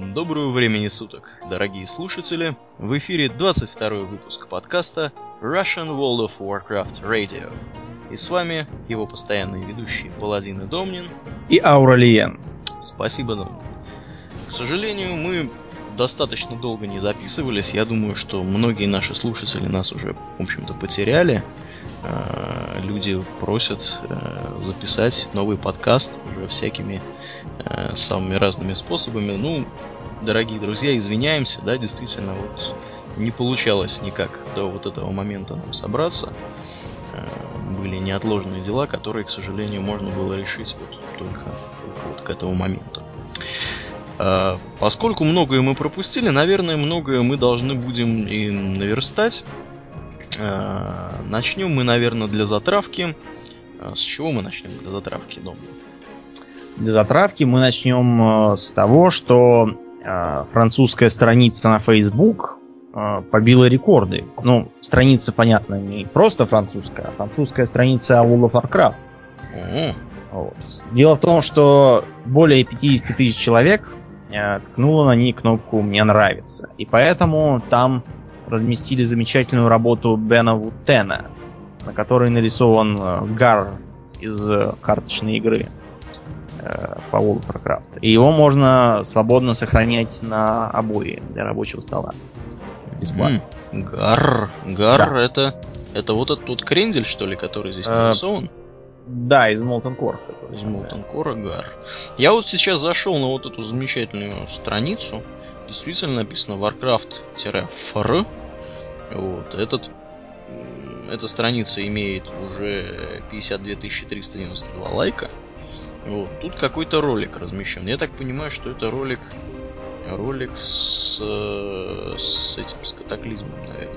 Доброго времени суток, дорогие слушатели! В эфире 22 выпуск подкаста Russian World of Warcraft Radio. И с вами его постоянные ведущие Паладин и Домнин и Ауралиен. Спасибо, Домнин. К сожалению, мы достаточно долго не записывались. Я думаю, что многие наши слушатели нас уже, в общем-то, потеряли. Э, люди просят э, записать новый подкаст уже всякими э, самыми разными способами. Ну, дорогие друзья, извиняемся, да, действительно, вот не получалось никак до вот этого момента нам собраться. Были неотложные дела, которые, к сожалению, можно было решить вот только, только вот к этому моменту. Поскольку многое мы пропустили, наверное, многое мы должны будем и наверстать. Э, начнем мы, наверное, для затравки. Э, с чего мы начнем для затравки, Дом? Для затравки мы начнем э, с того, что французская страница на Facebook побила рекорды. Ну, страница, понятно, не просто французская, а французская страница World of Warcraft. Mm-hmm. Вот. Дело в том, что более 50 тысяч человек ткнуло на ней кнопку «Мне нравится». И поэтому там разместили замечательную работу Бена Вутена, на которой нарисован э, Гар из э, карточной игры э, по World of Warcraft. И его можно свободно сохранять на обои для рабочего стола. Бесплатно. Mm, гар. Гар да. это. Это вот этот вот крендель, что ли, который здесь нарисован? Да, из Molten Core. Из Molten Core Гар. Я вот сейчас зашел на вот эту замечательную страницу действительно написано Warcraft-FR. Вот, этот, эта страница имеет уже 52 392 лайка. Вот, тут какой-то ролик размещен. Я так понимаю, что это ролик ролик с, с этим, с катаклизмом, наверное.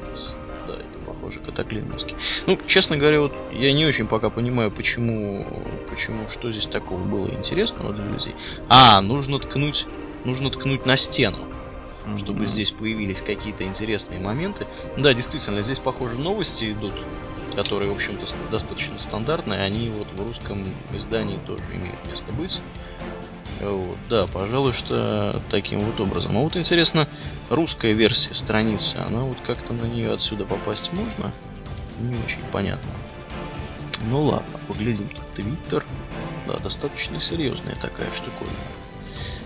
Да, это похоже катаклизмовский. Ну, честно говоря, вот я не очень пока понимаю, почему, почему, что здесь такого было интересного для людей. А, нужно ткнуть, нужно ткнуть на стену чтобы здесь появились какие-то интересные моменты. Да, действительно, здесь, похоже, новости идут, которые, в общем-то, достаточно стандартные. Они вот в русском издании тоже имеют место быть. Вот, да, пожалуй, что таким вот образом. А вот интересно, русская версия страницы, она вот как-то на нее отсюда попасть можно? Не очень понятно. Ну ладно, поглядим тут Твиттер. Да, достаточно серьезная такая штуковина.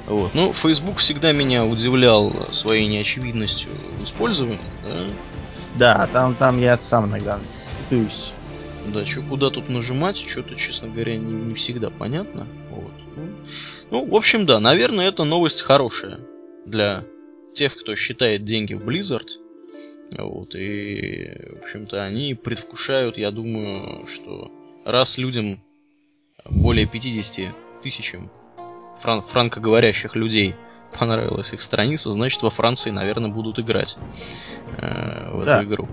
Вот. Ну, Facebook всегда меня удивлял своей неочевидностью в использовании, да? Да, там, там я сам иногда путаюсь. Да, что куда тут нажимать, что-то, честно говоря, не, не всегда понятно. Вот. Ну, ну, в общем, да, наверное, это новость хорошая для тех, кто считает деньги в Blizzard. Вот, и, в общем-то, они предвкушают, я думаю, что раз людям более 50 тысячам фран франкоговорящих людей понравилась их страница, значит во Франции, наверное, будут играть э, в да. эту игру.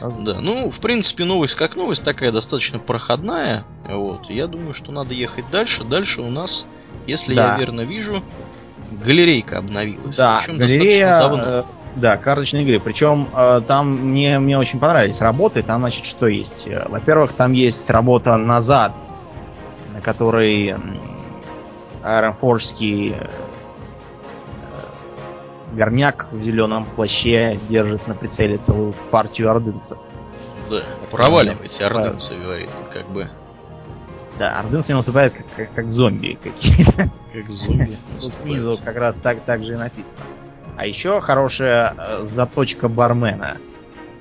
Да, ну, в принципе, новость как новость, такая достаточно проходная. Вот, я думаю, что надо ехать дальше. Дальше у нас, если да. я верно вижу, галерейка обновилась. Да, Причем галерея, давно. Э, да, карточной игры. Причем э, там мне, мне очень понравились работы. Там, значит, что есть? Во-первых, там есть работа назад, на которой аэрофорский э, горняк в зеленом плаще держит на прицеле целую партию ордынцев. Да, проваливайте, ордынцы, говорит, как бы. Да, ордынцы наступают как, как, как зомби какие-то. Как зомби. Тут снизу как раз так, так же и написано. А еще хорошая э, заточка бармена.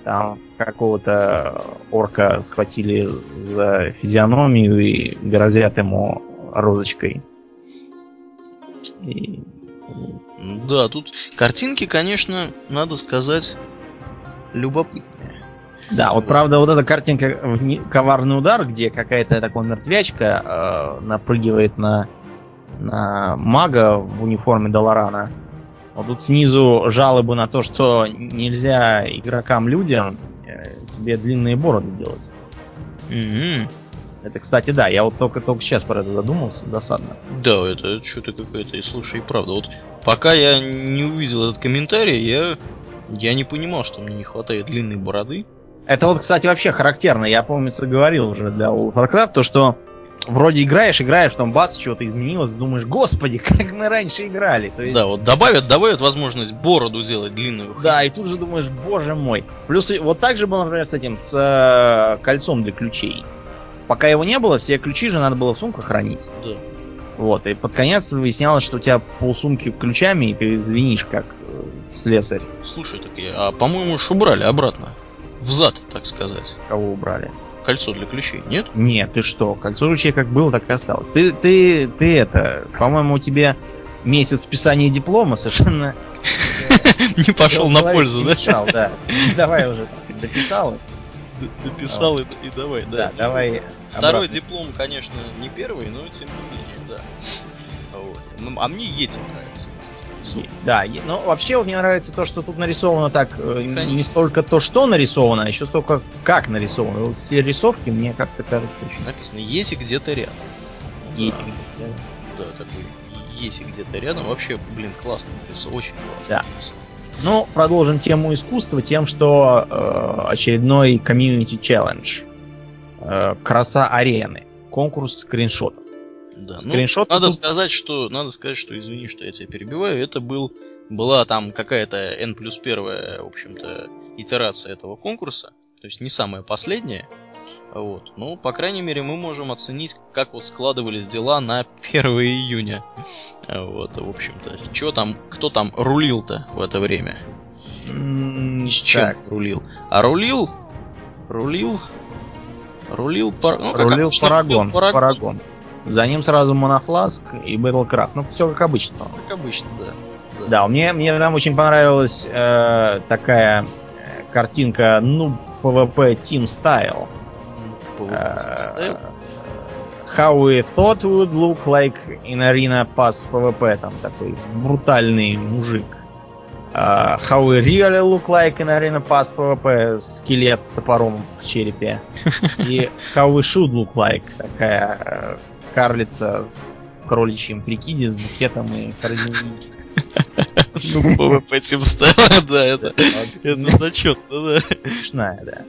Там какого-то орка схватили за физиономию и грозят ему розочкой. И... Да, тут картинки, конечно, надо сказать, любопытные. Да, вот, вот правда, вот эта картинка коварный удар, где какая-то такая мертвячка э, напрыгивает на, на мага в униформе Долорана. Вот тут снизу жалобы на то, что нельзя игрокам-людям э, себе длинные бороды делать. Mm-hmm. Это, кстати, да, я вот только только сейчас про это задумался, досадно. Да, это что-то какое-то, и слушай, правда. Вот пока я не увидел этот комментарий, я, я не понимал, что мне не хватает длинной бороды. Это вот, кстати, вообще характерно. Я, помнится, говорил уже для World of Warcraft, то, что вроде играешь, играешь, там бац, что-то изменилось, думаешь, господи, как мы раньше играли. То есть... Да, вот добавят, добавят возможность бороду сделать длинную. Да, и тут же думаешь, боже мой. Плюс вот так же было, например, с этим, с э, кольцом для ключей. Пока его не было, все ключи же надо было в сумках хранить. Да. Вот, и под конец выяснялось, что у тебя полсумки ключами, и ты звенишь как э, слесарь. Слушай, так я, а по-моему, уж убрали обратно. Взад, так сказать. Кого убрали? кольцо для ключей, нет? Нет, ты что? Кольцо ключей как было, так и осталось. Ты, ты, ты это, по-моему, тебе месяц писания диплома совершенно не пошел на пользу, да? да. Давай уже дописал. Дописал и давай, да. Давай. Второй диплом, конечно, не первый, но тем не менее, да. Ну, а мне Ети нравится нарисовано. Да, но вообще вот мне нравится то, что тут нарисовано так, э, Конечно. не столько то, что нарисовано, а еще столько как нарисовано. Вот стиль рисовки мне как-то кажется очень. Написано «Еси где-то рядом». Еси да. где-то рядом. Да, такой Еси где-то рядом. Вообще, блин, классно нарисовано, очень классно. Да. Ну, продолжим тему искусства тем, что э, очередной комьюнити челлендж. Э, краса арены. Конкурс скриншотов. Да. Скриншот. Ну, надо тут... сказать, что надо сказать, что извини, что я тебя перебиваю. Это был была там какая-то n плюс первая, в общем-то, итерация этого конкурса. То есть не самая последняя. Вот. Ну, по крайней мере, мы можем оценить, как вот складывались дела на 1 июня. Вот, в общем-то. Что там, кто там рулил-то в это время? Ни с чем так. рулил. А рулил, рулил, рулил, пар... ну, рулил Парагон. Парагон. Парагон. За ним сразу Монофласк и Battlecraft. Ну, все как обычно. Как обычно, да. Да, да мне, мне там очень понравилась э, такая э, картинка, ну, PvP Team Style. PvP Team Style? How we thought would look like in Arena Pass PvP. Там такой брутальный мужик. Uh, how we really look like in Arena Pass PvP. Скелет с топором в черепе. И How we should look like. Такая карлица с кроличьим прикиде, с букетом и корзиной. Ну, PvP тем стало, да, это, это зачетно, да. Смешная, да.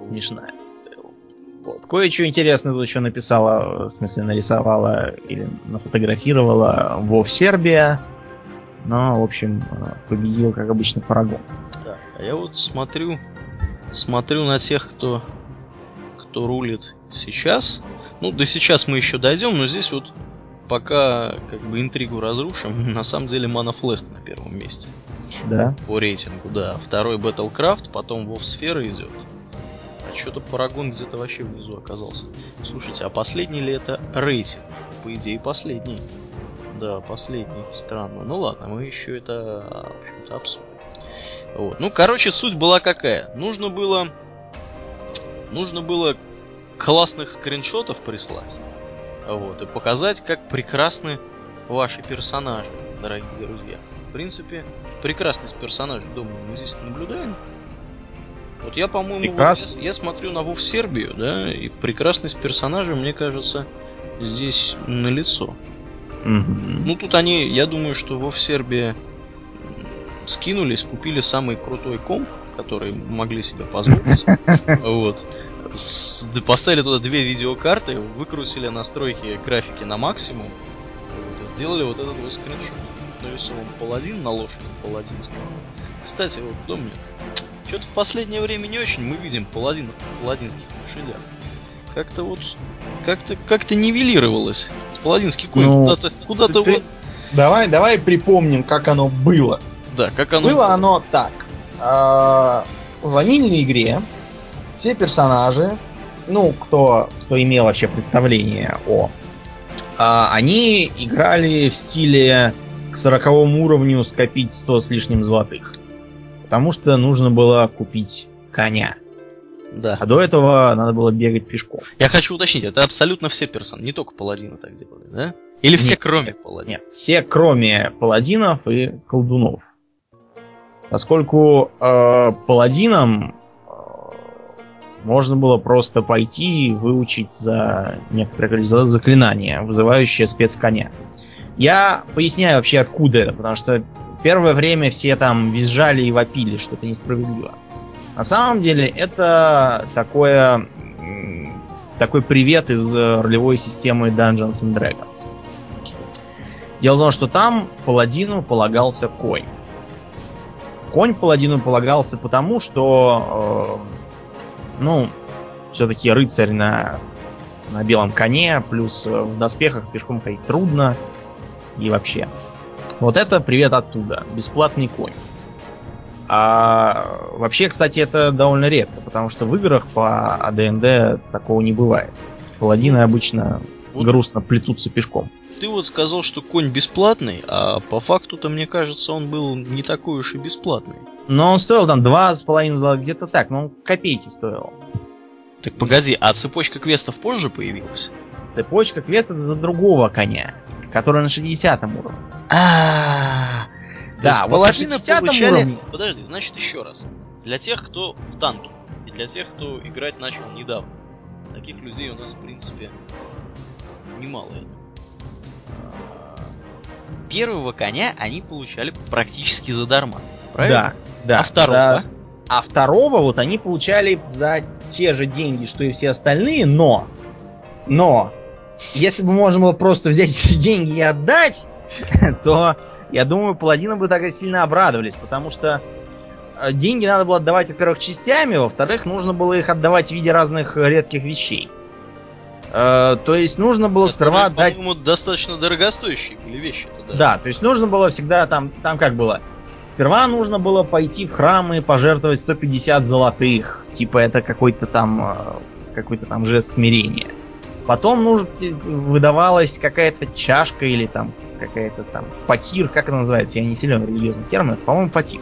Смешная. Вот. Кое-что интересное тут еще написала, в смысле нарисовала или нафотографировала Вов Сербия. Но, в общем, победил, как обычно, Paragon. Да. А я вот смотрю, смотрю на тех, кто, кто рулит сейчас. Ну, до сейчас мы еще дойдем, но здесь вот пока как бы интригу разрушим, на самом деле Flask на первом месте. Да. По рейтингу, да. Второй Battlecraft, потом Вов Сфера идет. Что-то Парагон где-то вообще внизу оказался. Слушайте, а последний ли это рейтинг? По идее, последний. Да, последний. Странно. Ну ладно, мы еще это, в обсудим. Вот. Ну, короче, суть была какая. Нужно было... Нужно было классных скриншотов прислать. Вот, и показать, как прекрасны ваши персонажи, дорогие друзья. В принципе, прекрасность персонажей, думаю, мы здесь наблюдаем. Вот я, по-моему, вот сейчас, я смотрю на Вов Сербию, да, и прекрасность персонажа, мне кажется, здесь на лицо. Mm-hmm. Ну, тут они, я думаю, что Вов Сербия скинулись, купили самый крутой комп, который могли себе позволить. Вот с, поставили туда две видеокарты, выкрутили настройки графики на максимум, вот, и сделали вот этот вот скриншот. Нарисован паладин на лошади паладинского. Кстати, вот Домнин, что-то в последнее время не очень мы видим паладинов на паладинских лошадях. Как-то вот, как-то, как-то нивелировалось. Паладинский конь ну, куда-то, куда-то вот... Давай, давай припомним, как оно было. Да, как оно было. Было оно так. А, в ванильной игре все персонажи, ну, кто, кто имел вообще представление о, а, они играли в стиле к сороковому уровню скопить 100 с лишним золотых. Потому что нужно было купить коня. Да. А до этого надо было бегать пешком. Я хочу уточнить, это абсолютно все персонажи, не только паладины так делали, да? Или все, нет, кроме паладинов? Нет, все, кроме паладинов и колдунов. Поскольку э, паладинам можно было просто пойти и выучить за некоторое количество заклинания, вызывающее спецконя. Я поясняю вообще откуда это, потому что первое время все там визжали и вопили, что это несправедливо. На самом деле это такое такой привет из э, ролевой системы Dungeons and Dragons. Дело в том, что там паладину полагался конь. Конь паладину полагался потому, что, э, ну, все-таки рыцарь на, на белом коне, плюс э, в доспехах пешком ходить трудно и вообще. Вот это привет оттуда. Бесплатный конь. А вообще, кстати, это довольно редко, потому что в играх по АДНД такого не бывает. Паладины обычно вот грустно плетутся пешком. Ты вот сказал, что конь бесплатный, а по факту-то, мне кажется, он был не такой уж и бесплатный. Но он стоил там два с половиной, где-то так, но он копейки стоил. Так погоди, а цепочка квестов позже появилась? Цепочка квестов за другого коня, который на 60 уровне. А, да, вот паладины получали... Уровне... Подожди, значит еще раз. Для тех, кто в танке, и для тех, кто играть начал недавно. Таких людей у нас, в принципе, немало. А, первого коня они получали практически задарма. Правильно? Да, да. А второго? За... А второго вот они получали за те же деньги, что и все остальные, но... Но... Если бы можно было просто взять эти деньги и отдать, то я думаю, паладины бы так сильно обрадовались, потому что э, деньги надо было отдавать, во-первых, частями, во-вторых, нужно было их отдавать в виде разных редких вещей. Э, то есть нужно было Которые, сперва отдать... По-моему, достаточно дорогостоящие были вещи. Да. да, то есть нужно было всегда там, там как было. Сперва нужно было пойти в храм и пожертвовать 150 золотых. Типа это какой-то там э, какой-то там жест смирения. Потом нужно, выдавалась какая-то чашка или там какая-то там потир, как это называется, я не силен в религиозных терминах, по-моему, потир.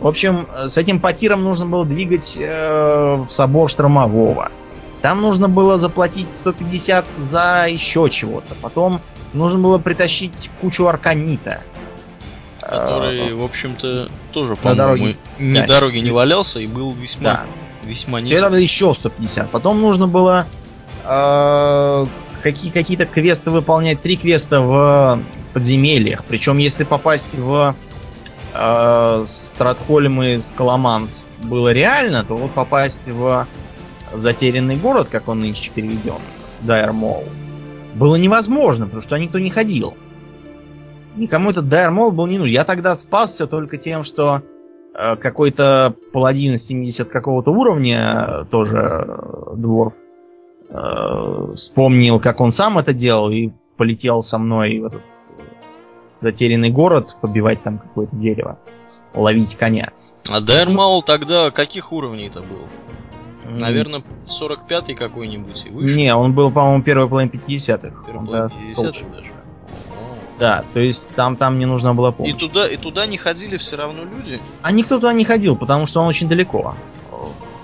В общем, с этим потиром нужно было двигать э, в собор Штормового. Там нужно было заплатить 150 за еще чего-то. Потом нужно было притащить кучу арканита. Который, в общем-то, тоже, по-моему, ни да, дороги не валялся и был весьма, да. весьма не... Это еще 150. Потом нужно было э, какие, какие-то квесты выполнять. Три квеста в подземельях. Причем, если попасть в э, Стратхольм и Scholomance было реально, то вот попасть в затерянный город, как он нынче переведен, Dire Maul, было невозможно, потому что никто не ходил. Никому этот Dire Maul был не нужен. Я тогда спасся только тем, что э, какой-то паладин 70 какого-то уровня, э, тоже э, дворф, э, вспомнил, как он сам это делал, и полетел со мной в этот затерянный город, побивать там какое-то дерево, ловить коня. А Дайрмаул тогда каких уровней это был? Наверное, 45-й какой-нибудь и выше. Не, он был, по-моему, первый половин 50-х. Первый половин 50-х даже. Да, то есть там, там не нужно было помощь. И туда, и туда не ходили все равно люди? А никто туда не ходил, потому что он очень далеко.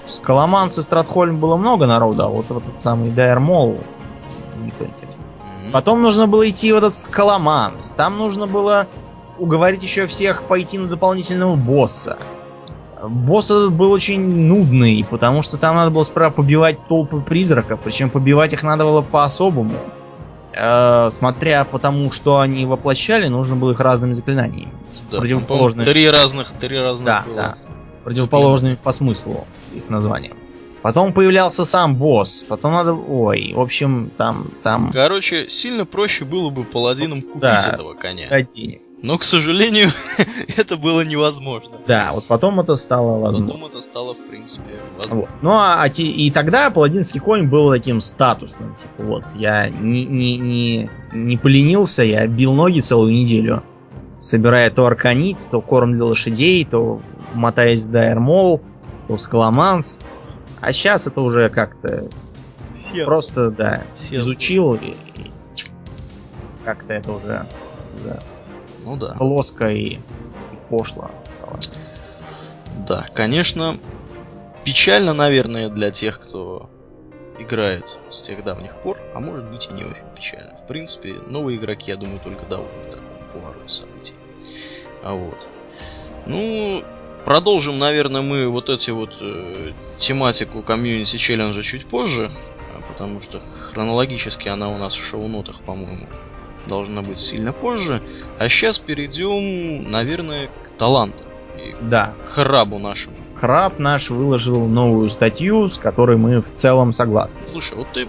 С Коломанс и Стратхольм было много народа, а вот этот самый Дайер Мол никто не ходил. Mm-hmm. Потом нужно было идти в этот Скаломанс. Там нужно было уговорить еще всех пойти на дополнительного босса. Босс этот был очень нудный, потому что там надо было справа побивать толпы призраков, причем побивать их надо было по-особому. Э, смотря по тому, что они воплощали, нужно было их разными заклинаниями. Да, противоположными. Три разных, три разных. Да, было. да. Противоположными по смыслу их названиям. Потом появлялся сам босс, потом надо... Ой, в общем, там... там... Короче, сильно проще было бы паладином купить да, этого коня. денег. Но, к сожалению, это было невозможно. Да, вот потом это стало возможно. Потом это стало, в принципе, возможно. Вот. Ну, а, а и тогда паладинский конь был таким статусным. Типа, вот, я не, не, не, не поленился, я бил ноги целую неделю, собирая то арканит, то корм для лошадей, то мотаясь в Дайермол, то в. А сейчас это уже как-то Сел. просто, да, Сел. изучил и, и как-то это уже да, ну да. Плоско и, и пошло. Да, конечно, печально, наверное, для тех, кто играет с тех давних пор, а может быть и не очень печально. В принципе, новые игроки, я думаю, только довольны такому повороту событий. А вот. Ну, продолжим, наверное, мы вот эти вот э, тематику комьюнити челленджа чуть позже, а потому что хронологически она у нас в шоу-нотах, по-моему, должна быть сильно позже. А сейчас перейдем, наверное, к талантам. И да. К храбу нашему. Краб наш выложил новую статью, с которой мы в целом согласны. Слушай, вот ты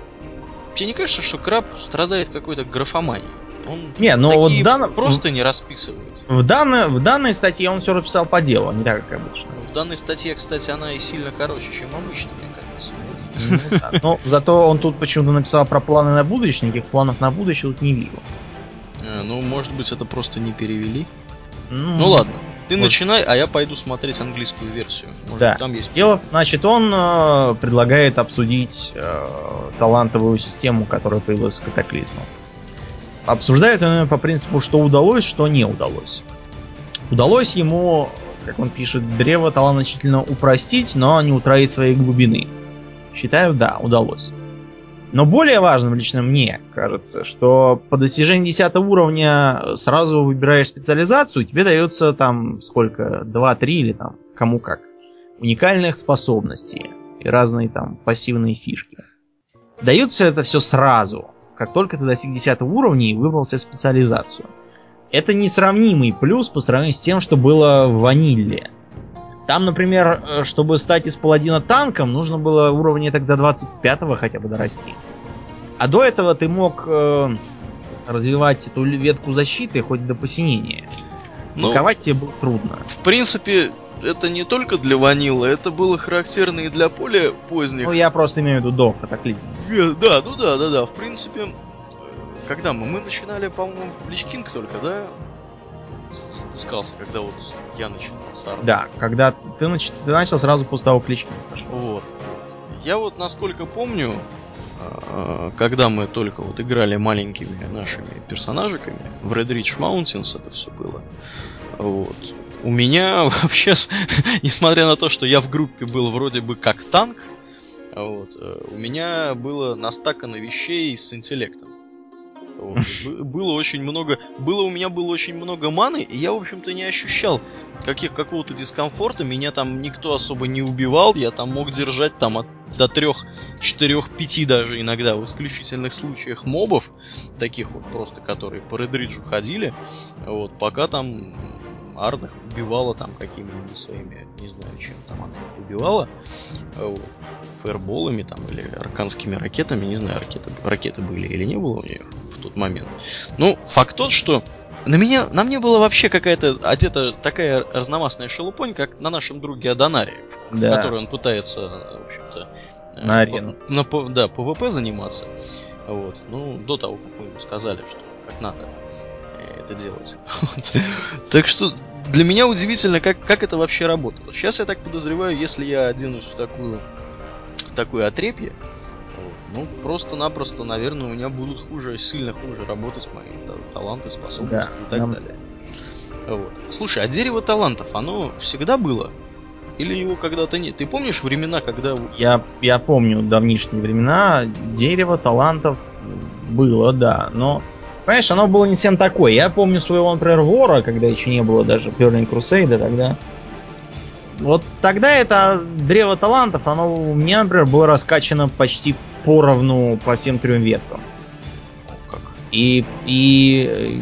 тебе не кажется, что краб страдает какой-то графоманией? Он Не, ну вот данном, просто не расписывает. в, данной, в данной статье он все расписал по делу, а не так, как обычно. В данной статье, кстати, она и сильно короче, чем обычно, мне кажется. Ну, да. Но зато он тут почему-то написал про планы на будущее, никаких планов на будущее тут не вижу. Э, Ну, может быть, это просто не перевели. Ну, Ну ладно, ты Может. начинай, а я пойду смотреть английскую версию. Может, Да. там есть. Дело, значит, он э, предлагает обсудить э, талантовую систему, которая появилась с катаклизмом. Обсуждает он по принципу, что удалось, что не удалось. Удалось ему, как он пишет, древо значительно упростить, но не утратить своей глубины. Считаю, да, удалось. Но более важным лично мне кажется, что по достижении 10 уровня сразу выбираешь специализацию, тебе дается там сколько, 2-3 или там кому как, уникальных способностей и разные там пассивные фишки. Дается это все сразу, как только ты достиг 10 уровня и выбрал себе специализацию. Это несравнимый плюс по сравнению с тем, что было в ванилле. Там, например, э, чтобы стать из паладина танком, нужно было уровня тогда 25 хотя бы дорасти. А до этого ты мог э, развивать эту ветку защиты хоть до посинения. Ну, Паковать тебе было трудно. в принципе, это не только для ванилы, это было характерно и для более поздних. Ну, я просто имею в виду до катаклизма. Э, Да, ну да, да, да. В принципе, э, когда мы? Мы начинали, по-моему, Личкинг только, да? Спускался, когда вот я начинал с. Да, когда ты, нач- ты начал сразу после того клички. пошел. Вот. Я вот, насколько помню, а, когда мы только вот играли маленькими нашими персонажиками, в Red Ridge Mountains это все было, вот. У меня вообще, несмотря на то, что я в группе был вроде бы как танк, вот, э, у меня было настакано вещей с интеллектом. Было очень много, было у меня было очень много маны, и я, в общем-то, не ощущал каких, какого-то дискомфорта, меня там никто особо не убивал, я там мог держать там от, до трех, четырех, пяти даже иногда в исключительных случаях мобов, таких вот просто, которые по Редриджу ходили, вот, пока там Ардах убивала там какими-нибудь своими, не знаю, чем там она их убивала, вот, фаерболами там или арканскими ракетами, не знаю, ракеты, ракеты были или не было у нее в тот момент. Ну, факт тот, что на меня, на мне была вообще какая-то одета такая разномастная шелупонь, как на нашем друге Адонаре, в Да. которой он пытается, в общем-то, э, На арену. на да, ПВП заниматься. Вот. Ну, до того, как мы ему сказали, что как надо э, это делать. Так что для меня удивительно, как, как это вообще работало. Сейчас я так подозреваю, если я оденусь в такую, в такое отрепье, ну, просто-напросто, наверное, у меня будут хуже, сильно хуже работать мои та- таланты, способности Да, и так нам- далее. Вот. Слушай, а дерево талантов, оно всегда было? Или его когда-то нет? Ты помнишь времена, когда... Я, я помню давнишние времена, дерево талантов было, да, но, понимаешь, оно было не всем такое. Я помню своего, например, вора, когда еще не было даже Burning Crusade тогда. Вот тогда это древо талантов, оно у меня, например, было раскачано почти поровну по всем трем веткам. И, и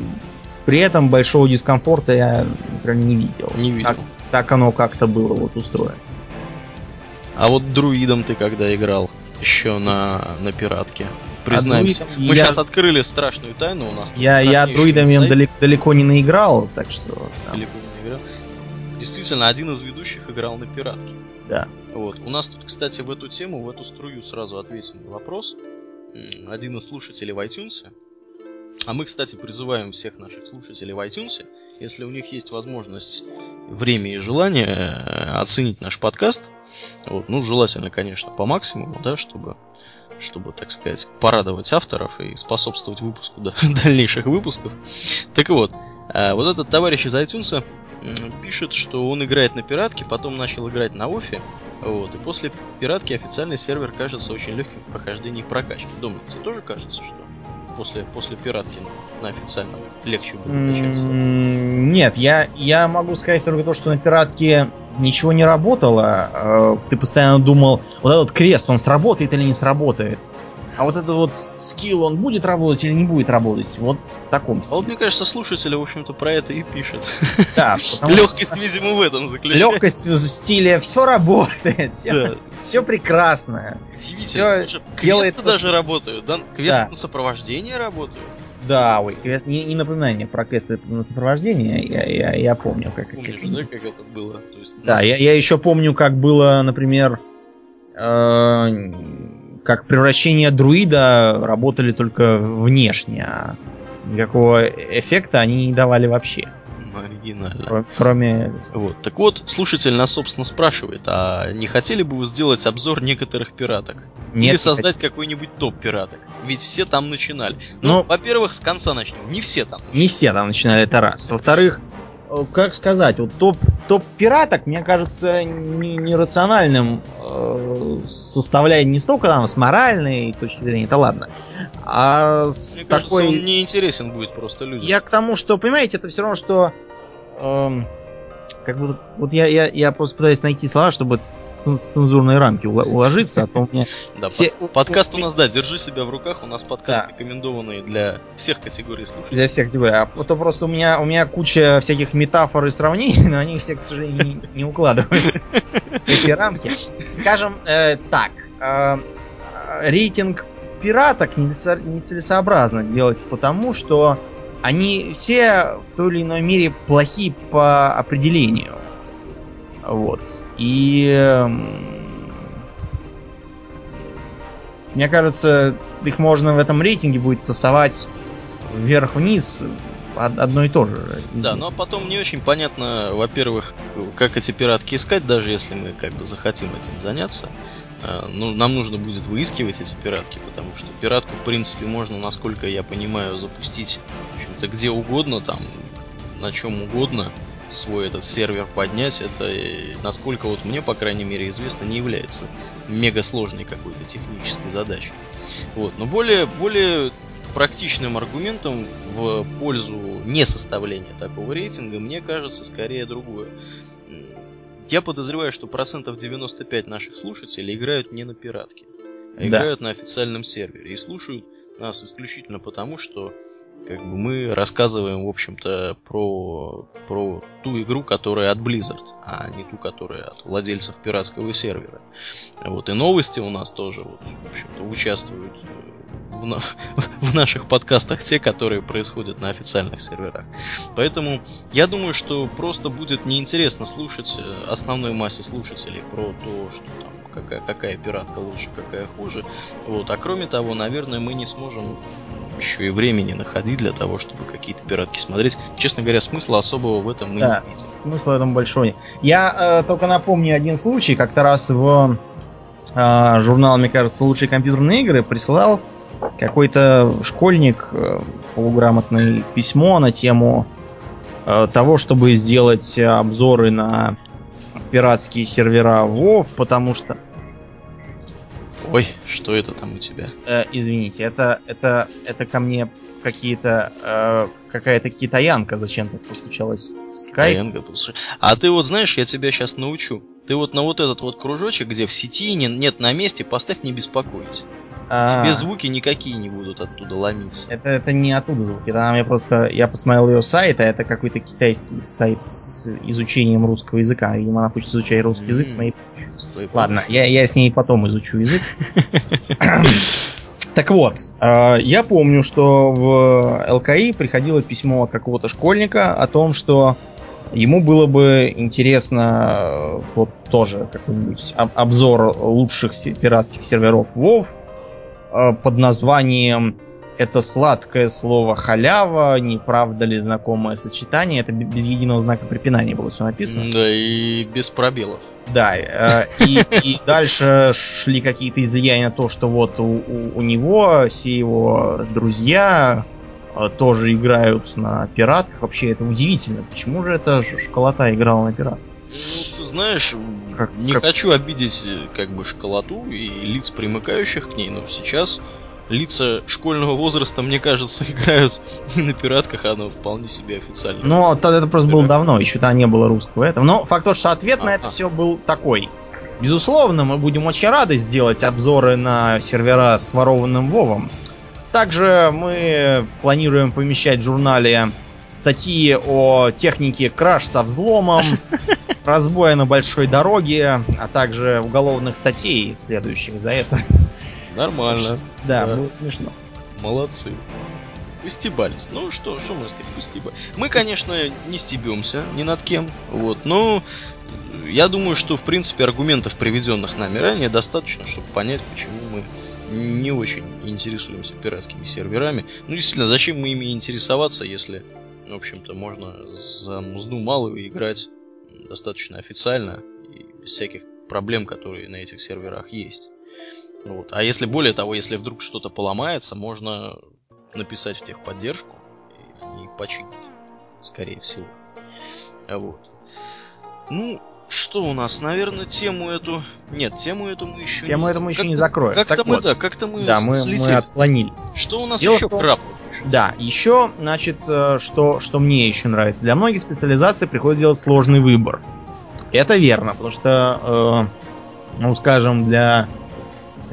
при этом большого дискомфорта я, например, не видел. Не видел. Так, так оно как-то было вот устроено. А вот друидом ты когда играл? Еще на, на пиратке. Признаемся. друидом Мы я- сейчас открыли страшную тайну у нас. тут Я, я друидами далеко, далеко не наиграл, так что... да, Далеко не играл. Действительно, один из ведущих играл на пиратке. Да. Вот. У нас тут, кстати, в эту тему, в эту струю сразу ответим на вопрос. Один из слушателей в iTunes. А мы, кстати, призываем всех наших слушателей в iTunes, если у них есть возможность, время и желание э, оценить наш подкаст. Вот, ну, желательно, конечно, по максимуму, да, чтобы, чтобы, так сказать, порадовать авторов и способствовать выпуску да, дальнейших выпусков. Так вот, э, вот этот товарищ из iTunes пишет, что он играет на пиратке, потом начал играть на офе, вот, и после пиратки официальный сервер кажется очень легким в прохождении прокачки. Домнин, тебе тоже кажется, что после, после пиратки на официальном легче будет качаться? Нет, я, я могу сказать только то, что на пиратке ничего не работало. Э, Ты постоянно думал, вот этот квест, он сработает или не сработает. А вот это вот скилл, он будет работать или не будет работать? Вот в таком стиле. А вот мне кажется, слушатели, в общем-то, про это и пишут. Да, Легкость, видимо, в этом заключается. Легкость в стиле все работает, все, все прекрасно. Удивительно. Квесты даже работают, да? Квесты на сопровождение работают. Да, ой, не напоминай мне про квесты на сопровождение, я, я, я помню, как, Помнишь, как, да, как это было? То есть, да, нас... я, я еще помню, как было, например, э, как превращение друида работали только внешне, а никакого эффекта они не давали вообще. Оригинально. Кроме... Вот. Так вот, слушатель нас, собственно, спрашивает, а не хотели бы вы сделать обзор некоторых пираток? Нет, Или создать какой-нибудь топ пираток? Ведь все там начинали. Ну, ну во-первых, с конца начнем. Не все там. Начинали. Не все там начинали, это раз. Во-вторых, Э, как сказать, вот топ, топ пираток, мне кажется, нерациональным э, составляет не столько там с моральной точки зрения, это ладно, а с мне такой... кажется, он неинтересен будет просто людям. Я к тому, что, понимаете, это все равно, что... Э, как бы вот я, я, я просто пытаюсь найти слова, чтобы в цензурные рамки уложиться, а то у меня... Да, все... подкаст у нас, да, держи себя в руках, у нас подкаст да. рекомендованный для всех категорий слушателей. Для всех категорий, а то просто у меня, у меня куча всяких метафор и сравнений, но они все, к сожалению, не, не укладываются в эти рамки. Скажем э, так, э, рейтинг пираток нецелесообразно делать потому, что они все в той или иной мере плохи по определению. Вот. И эм, мне кажется, их можно в этом рейтинге будет тасовать вверх-вниз одно и то же. Да, но потом не очень понятно, во-первых, как эти пиратки искать, даже если мы как бы захотим этим заняться. А, ну, нам нужно будет выискивать эти пиратки, потому что пиратку, в принципе, можно, насколько я понимаю, запустить в общем-то, где угодно, там, на чем угодно свой этот сервер поднять, это, насколько вот мне, по крайней мере, известно, не является мега сложной какой-то технической задачей. Вот. Но более, более практичным аргументом в пользу несоставления такого рейтинга, мне кажется, скорее другое. Я подозреваю, что процентов 95 наших слушателей играют не на пиратке, а да. играют на официальном сервере и слушают нас исключительно потому, что как бы мы рассказываем, в общем-то, про, про ту игру, которая от Blizzard, а не ту, которая от владельцев пиратского сервера. Вот, и новости у нас тоже, вот, в общем-то, участвуют в, на, в наших подкастах те, которые происходят на официальных серверах. Поэтому я думаю, что просто будет неинтересно слушать э, основной массе слушателей про то, что там какая, какая пиратка лучше, какая хуже. Вот. А кроме того, наверное, мы не сможем еще и времени находить для того, чтобы какие-то пиратки смотреть. Честно говоря, смысла особого в этом мы да, не видим. Смысла в этом большой. Я э, только напомню один случай. Как-то раз в э, журнал, мне кажется, лучшие компьютерные игры прислал какой-то школьник э, полуграмотное письмо на тему э, того, чтобы сделать обзоры на пиратские сервера WoW, потому что... Ой, что это там у тебя? Э, извините, это, это, это ко мне какие-то э, какая-то китаянка зачем-то постучалась в скайп. А ты вот знаешь, я тебя сейчас научу. Ты вот на вот этот вот кружочек, где в сети не, нет на месте, поставь не беспокоить. А, Тебе звуки никакие не будут оттуда ломиться. Это, это не оттуда звуки. Это она мне просто... Я посмотрел ее сайт, а это какой-то китайский сайт с изучением русского языка. Видимо, она хочет изучать русский язык с моей. Ладно, я, я с ней потом изучу язык. Так вот, а, я помню, что в ЛКИ приходило письмо от какого-то школьника о том, что ему было бы интересно э, вот тоже какой-нибудь обзор лучших пиратских серверов WoW Э, под названием это сладкое слово халява, не правда ли знакомое сочетание, это без единого знака препинания было все написано. Да, и без пробелов. Да, э, и, и дальше шли какие-то излияния то, что вот у, у, у него все его друзья э, тоже играют на пиратках. Вообще это удивительно. Почему же эта школота играла на пиратках? Ну, ты знаешь, как, не как... хочу обидеть э, как бы школоту и лиц, примыкающих к ней, но сейчас лица школьного возраста, мне кажется, играют не на пиратках, а на вполне себе официально. Ну, тогда это просто было давно, еще тогда не было русского этого. Но факт то, что ответ а, на это а. все был такой. Безусловно, мы будем очень рады сделать обзоры на сервера с ворованным Вовом. Также мы планируем помещать в журнале статьи о технике краш со взломом, разбоя на большой дороге, а также уголовных статей, следующих за это. Нормально. Да, да. было смешно. Молодцы. Постебались. Ну что, что можно сказать, постебались. Мы, конечно, не стебемся ни над кем, вот, но я думаю, что, в принципе, аргументов, приведенных нами ранее, достаточно, чтобы понять, почему мы не очень интересуемся пиратскими серверами. Ну, действительно, зачем мы ими интересоваться, если, в общем-то, можно за мзду малую играть достаточно официально и без всяких проблем, которые на этих серверах есть. Вот. А если более того, если вдруг что-то поломается, можно написать в техподдержку, и они починят, скорее всего. Вот. Ну, что у нас? Наверное, тему эту... Нет, тему эту мы еще тему не... эту мы еще не закроем. Как-то так мы, вот. да, как-то мы Да, мы, слетели. мы отслонились. Что у нас Дело еще крап? Да, еще, значит, э, что, что мне еще нравится. Для многих специализаций приходится делать сложный выбор. Это верно, потому что, э, ну, скажем, для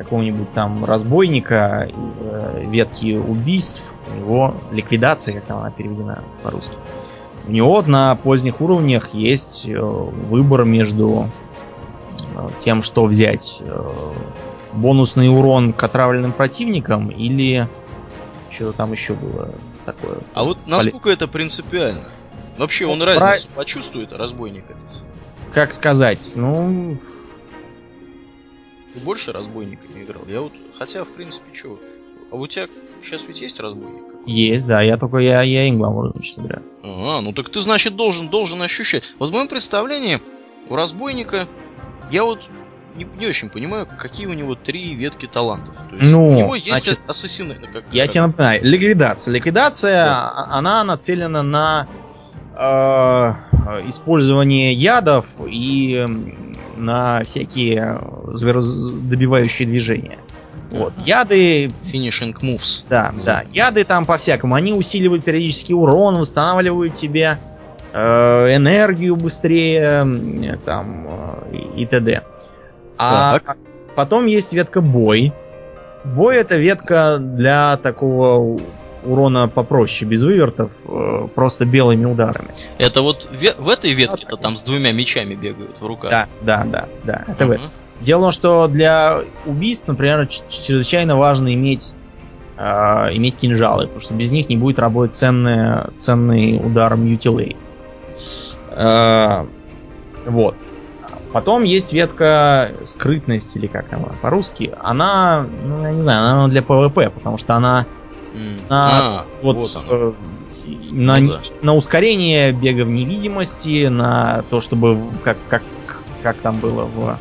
какого-нибудь там разбойника из э, ветки убийств, у него ликвидация, как она переведена по-русски. У него на поздних уровнях есть э, выбор между э, тем, что взять э, бонусный урон к отравленным противникам или что-то там еще было такое. А вот насколько Поле... это принципиально? Вообще он ну, разницу Про... почувствует, разбойник этот? Как сказать? Ну, ты больше разбойниками играл? Я вот, хотя, в принципе, что, а у тебя сейчас ведь есть разбойник? Есть, да, я только я, я главу, честно говоря. А, ну так ты, значит, должен, должен ощущать. Вот в моем представлении у разбойника я вот не, не очень понимаю, какие у него три ветки талантов. То есть ну, у него есть значит, ассасины. Как, я как... тебе напоминаю, ликвидация. Ликвидация, да. А, она нацелена на э, использование ядов и на всякие зверодобивающие движения. Вот. Яды... Finishing moves. Да, да. Яды там по-всякому. Они усиливают периодический урон, восстанавливают тебе э, энергию быстрее, там, э, и т.д. А так. потом есть ветка бой. Бой это ветка для такого урона попроще, без вывертов, э, просто белыми ударами. Это вот в, в этой ветке-то там с двумя мечами бегают в руках. Да, да, да, да. Это uh-huh. в Дело в том, что для убийств, например, чрезвычайно важно иметь э, иметь кинжалы, потому что без них не будет работать ценный, ценный удар Mutilate. Э, вот. Потом есть ветка скрытность, или как она по-русски. Она, ну, я не знаю, она для ПВП, потому что она mm. на, а, вот, вот э, на, ну, да. на ускорение бега в невидимости, на то, чтобы как, как, как там было в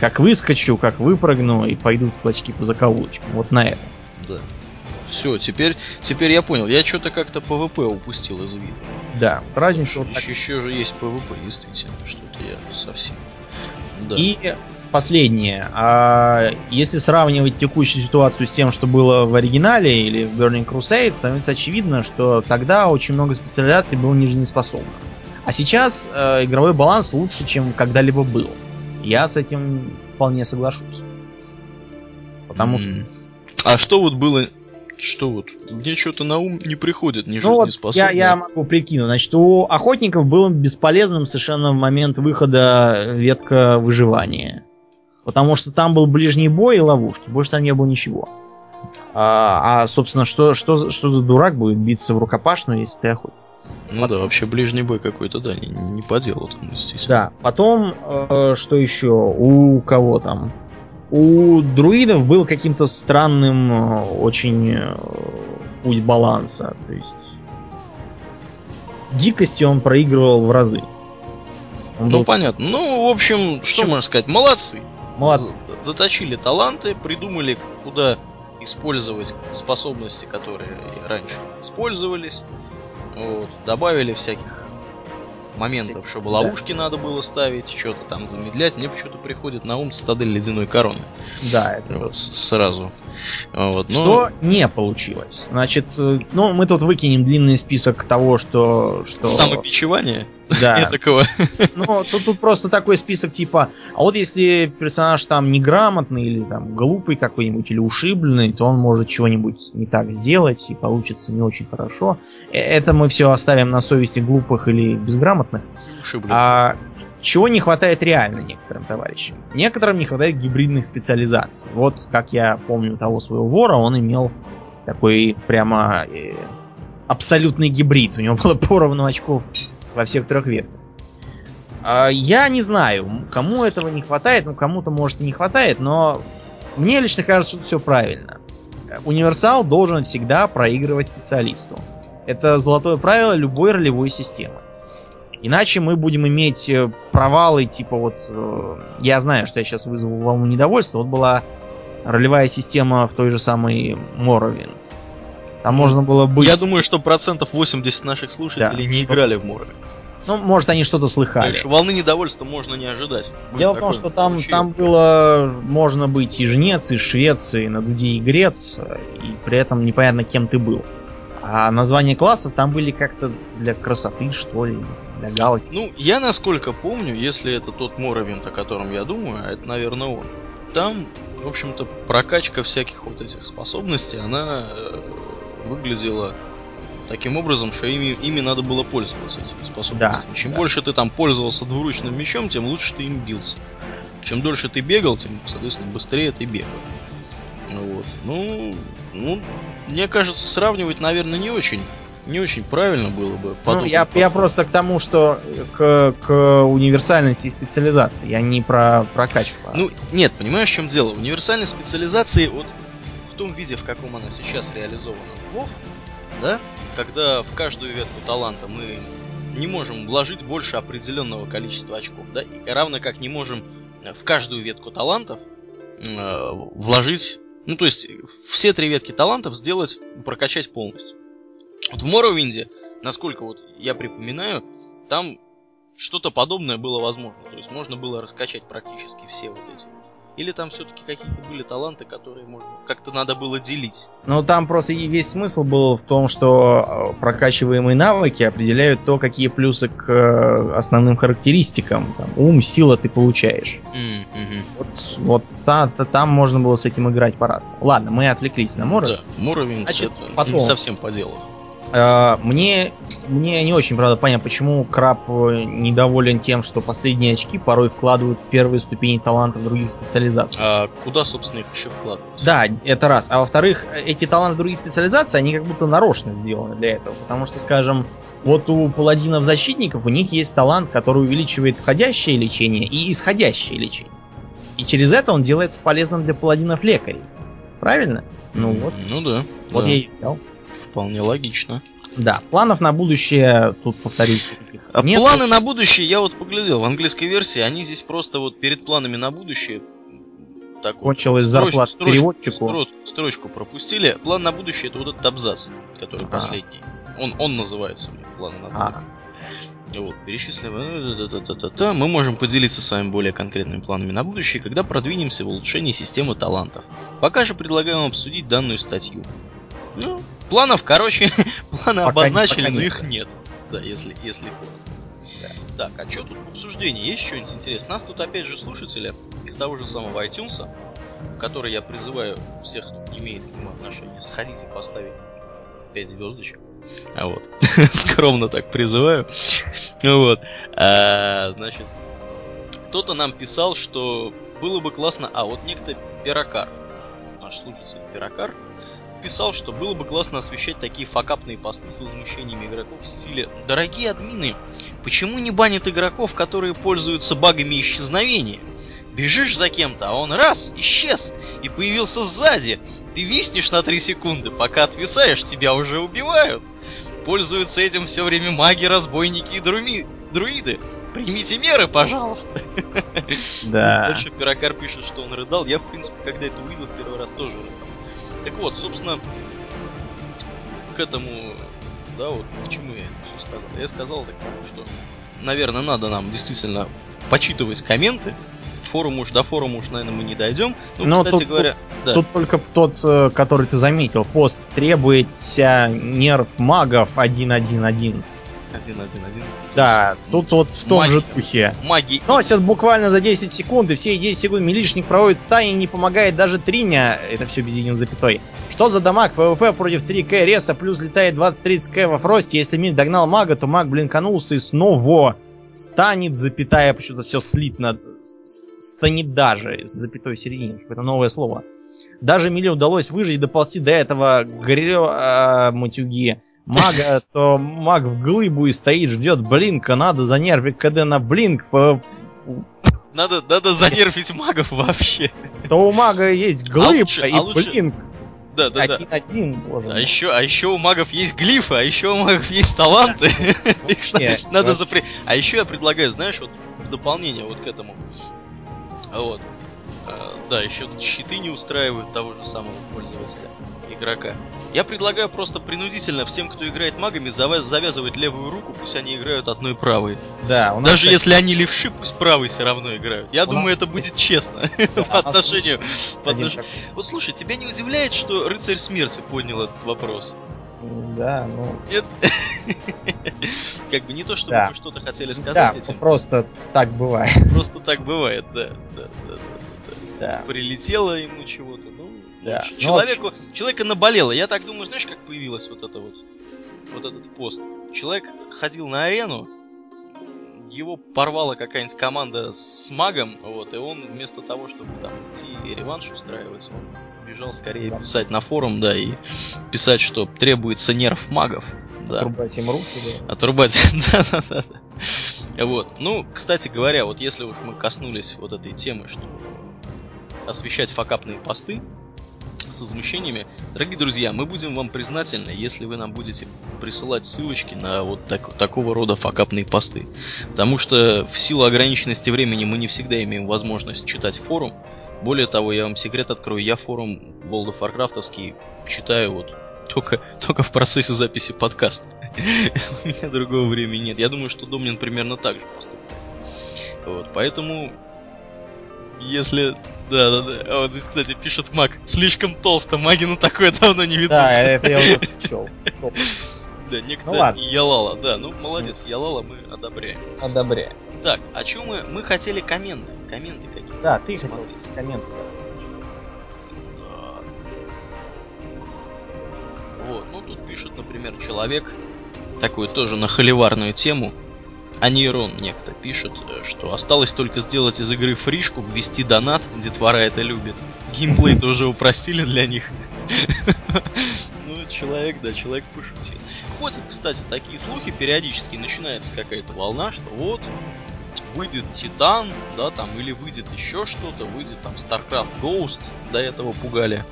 как выскочу, как выпрыгну и пойдут клочки по закоулочкам. Вот на это. Да. Все, теперь, теперь я понял. Я что-то как-то ПВП упустил из виду. Да, разница вот еще, еще же есть ПВП, действительно. Что-то я совсем. Да. И последнее. А если сравнивать текущую ситуацию с тем, что было в оригинале или в Burning Crusade, становится очевидно, что тогда очень много специализаций было нежизнеспособно. А сейчас э, игровой баланс лучше, чем когда-либо был. Я с этим вполне соглашусь. Потому mm. что... А что вот было... Что вот? Мне что-то на ум не приходит, не ну вот я, я могу прикинуть. Значит, у охотников было бесполезным совершенно в момент выхода ветка выживания. Потому что там был ближний бой и ловушки. Больше там не было ничего. А, а собственно, что, что, что за дурак будет биться в рукопашную, если ты охотник? Ну да, вообще ближний бой какой-то, да, не, не по делу там, действительно. Да, потом, э, что еще? У кого там? У друидов был каким-то странным э, очень э, путь баланса. То есть дикости он проигрывал в разы. Он ну был... понятно. Ну, в общем, что можно сказать? Молодцы. Молодцы. Доточили таланты, придумали, куда использовать способности, которые раньше использовались. Вот. Добавили всяких моментов, чтобы ловушки да. надо было ставить, что-то там замедлять. Мне почему-то приходит на ум цитадель ледяной короны. Да, это вот, сразу. Вот, но... Что не получилось. Значит, э, ну, мы тут выкинем длинный список того, что... что... Самобичевание? Да. такого. Ну, тут, тут просто такой список типа, а вот если персонаж там неграмотный или там глупый какой-нибудь или ушибленный, то он может чего-нибудь не так сделать и получится не очень хорошо. Э, это мы все оставим на совести глупых или безграмотных. А чего не хватает реально некоторым товарищам? Некоторым не хватает гибридных специализаций. Вот, как я помню того своего вора, он имел такой прямо э, абсолютный гибрид. У него было поровну очков во всех трех ветках. А, я не знаю, кому этого не хватает, ну кому-то может и не хватает, но мне лично кажется, что все правильно. Универсал должен всегда проигрывать специалисту. Это золотое правило любой ролевой системы. Иначе мы будем иметь э, провалы, типа вот... Э, я знаю, что я сейчас вызову волну недовольства. Вот была ролевая система в той же самой Morrowind. Там можно было быть... Я думаю, что процентов 80 наших слушателей да, не что... играли в Morrowind. Ну, может, они что-то слыхали. Дальше волны недовольства можно не ожидать. Дело в том, что там, там было... Можно быть и жнец, и швец, и на дуде и грец, и при этом непонятно, кем ты был. А названия классов там были как-то для красоты, что ли, для галочки. Ну, я насколько помню, если это тот Моровинт, о котором я думаю, а это, наверное, он. Там, в общем-то, прокачка всяких вот этих способностей, она выглядела таким образом, что ими, ими надо было пользоваться этими способностями. Да, Чем да. больше ты там пользовался двуручным мечом, тем лучше ты им бился. Чем дольше ты бегал, тем, соответственно, быстрее ты бегал. Вот. Ну, ну, мне кажется, сравнивать, наверное, не очень не очень правильно было бы. Ну, я, я просто к тому, что к, к универсальности специализации, я не про прокачку. А... Ну, нет, понимаешь, в чем дело? Универсальность специализации вот том виде, в каком она сейчас реализована в да, когда в каждую ветку таланта мы не можем вложить больше определенного количества очков, да, и равно как не можем в каждую ветку талантов э, вложить ну, то есть, все три ветки талантов сделать, прокачать полностью. Вот в Моровинде, насколько вот я припоминаю, там что-то подобное было возможно. То есть можно было раскачать практически все вот эти или там все-таки какие-то были таланты, которые можно как-то надо было делить? Ну, там просто весь смысл был в том, что э, прокачиваемые навыки определяют то, какие плюсы к э, основным характеристикам. Там, ум, сила ты получаешь. Mm-hmm. Вот, вот та, та, там можно было с этим играть по-разному. Ладно, мы отвлеклись на Муровень. Да, Муровень Значит, это потом... не совсем по делу. Э, мне, мне не очень, правда, понятно, почему Краб э, недоволен тем, что последние очки порой вкладывают в первые ступени талантов других специализаций. А куда, собственно, их еще вкладывают? Да, это раз. А во-вторых, эти таланты других специализаций, они как будто нарочно сделаны для этого. Потому что, скажем, вот у паладинов-защитников у них есть талант, который увеличивает входящее лечение и исходящее лечение. И через это он делается полезным для паладинов-лекарей. Правильно? Ну вот. Ну да. Вот да. я и взял. Вполне логично. Да, планов на будущее, тут повторюсь, а нет. Планы на будущее, я вот поглядел, в английской версии, они здесь просто вот перед планами на будущее так Кончилась вот, зарплата строчку, переводчику. Строчку, строчку пропустили. План на будущее это вот этот абзац, который а. последний. Он, он называется план на а. будущее. А. Вот, перечисливаем. Мы можем поделиться с вами более конкретными планами на будущее, когда продвинемся в улучшении системы талантов. Пока же предлагаем обсудить данную статью. Ну, Планов, короче, планы пока обозначили, пока но их нет. Да, если, если коротко. Да. Так, а что тут в обсуждении? Есть что-нибудь интересное? Нас тут опять же слушатели из того же самого iTunes, в который я призываю всех, кто имеет к нему отношения, сходить и поставить 5 звездочек. А вот. Скромно так призываю. вот. А, значит, кто-то нам писал, что было бы классно... А, вот некто Перакар, наш слушатель Перакар, писал, что было бы классно освещать такие факапные посты с возмущениями игроков в стиле «Дорогие админы, почему не банят игроков, которые пользуются багами исчезновения? Бежишь за кем-то, а он раз, исчез, и появился сзади. Ты виснешь на 3 секунды, пока отвисаешь, тебя уже убивают. Пользуются этим все время маги, разбойники и друми... друиды. Примите меры, пожалуйста. Да. Дальше Пирокар пишет, что он рыдал. Я, в принципе, когда это увидел в первый раз, тоже рыдал. Так вот, собственно, к этому, да, вот к чему я это все сказал. Я сказал так что наверное, надо нам действительно почитывать комменты. Форум уж до форума уж, наверное, мы не дойдем. Ну, Но кстати тут- говоря, да. Тут только тот, э, который ты заметил, пост требуется нерф магов 1.1.1. Один, один, один. Да, тут вот в том Маги. же духе. Маги. Носят буквально за 10 секунд, и все эти 10 секунд милишник проводит стане, не помогает даже Триня, это все без единой запятой. Что за дамаг? ПВП против 3К реса, плюс летает 20-30 К во фросте. Если миль догнал мага, то маг блинканулся и снова станет, запятая, почему-то все слитно, станет даже, с запятой в середине, какое-то новое слово. Даже Миле удалось выжить и доползти до этого грё... а, матюги мага, то маг в глыбу и стоит, ждет блинка, надо занервить КД на блинк, по- Надо, надо занервить магов вообще. то у мага есть глыба лучше- и а лучше- блинк. Да, да, да. Один-один, боже А еще, а еще у магов есть глифы, а еще у магов есть таланты. Их надо запре... А еще я предлагаю, знаешь, вот в дополнение вот к этому. Вот. А, Да, еще тут щиты не устраивают того же самого пользователя, игрока. Я предлагаю просто принудительно всем, кто играет магами, зава- завязывать левую руку, пусть они играют одной правой. Да, у нас, Даже кстати, если они левши, пусть правой все равно играют. Я У думаю, нас это будет честно да, по отношению. есть по один отнош- такой. Вот слушай, тебя не удивляет, что рыцарь смерти поднял этот вопрос? Да, ну... Нет? Как бы не то, чтобы Да. мы что-то хотели Да, сказать этим, просто так бывает. просто так бывает, да, да, да, да, да. Да. Прилетело ему чего-то, ну, Да. Ну, человеку, человека наболело. Я так думаю, знаешь, как появилась вот это вот, вот этот пост. Человек ходил на арену, его порвала какая-нибудь команда с магом, вот, и он вместо того, чтобы там идти и реванш устраивать, он бежал скорее Да. писать на форум, да, и писать, что требуется нерв магов. Да. Отрубать им руки, да. Отрубать. Да-да-да. Вот. Ну, кстати говоря, вот если уж мы коснулись вот этой темы, что освещать факапные посты с возмущениями, дорогие друзья, мы будем вам признательны, если вы нам будете присылать ссылочки на вот так- такого рода факапные посты. Потому что в силу ограниченности времени мы не всегда имеем возможность читать форум. Более того, я вам секрет открою, я форум World of Warcraft'овский читаю вот только, только в процессе записи подкаста. У меня другого времени нет. Я думаю, что Домнин примерно так же поступит. Вот, поэтому, если... Да, да, да. А вот здесь, кстати, пишет Маг. Слишком толсто, маги на такое давно не видно. Да, это я уже. Да, некто Ну ладно. Ялала, да, ну молодец, Ялала мы одобряем. Одобряю. Так, о чем мы? Мы хотели комменты. Комменты какие? Да, ты хотел Смотрите. коммент. Да. Вот, ну тут пишет, например, человек, такую тоже на холиварную тему. А нейрон некто пишет, э, что осталось только сделать из игры фришку, ввести донат, детвора это любит. Геймплей тоже упростили для них. Ну, человек, да, человек пошутил. Ходят, кстати, такие слухи, периодически начинается какая-то волна, что вот, выйдет Титан, да, там, или выйдет еще что-то, выйдет там StarCraft Ghost, до этого пугали.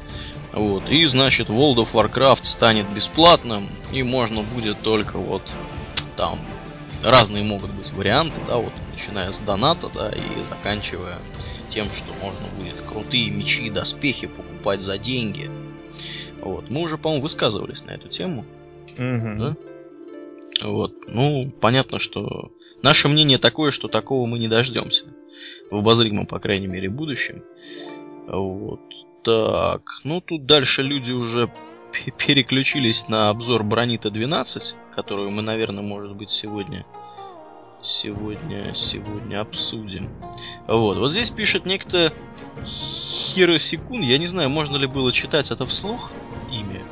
Вот, и значит World of Warcraft станет бесплатным, и можно будет только вот там разные могут быть варианты, да, вот начиная с доната, да, и заканчивая тем, что можно будет крутые мечи и доспехи покупать за деньги. Вот, мы уже, по-моему, высказывались на эту тему. Мгм. Да? Вот. Ну, понятно, что наше мнение такое, что такого мы не дождемся. В обозримом, по крайней мере, будущем. Вот. Так, ну тут дальше люди уже переключились на обзор Бронита 12, которую мы, наверное, может быть, сегодня сегодня, сегодня обсудим. Вот, вот здесь пишет некто Хиросикун. Я не знаю, можно ли было читать это вслух имя.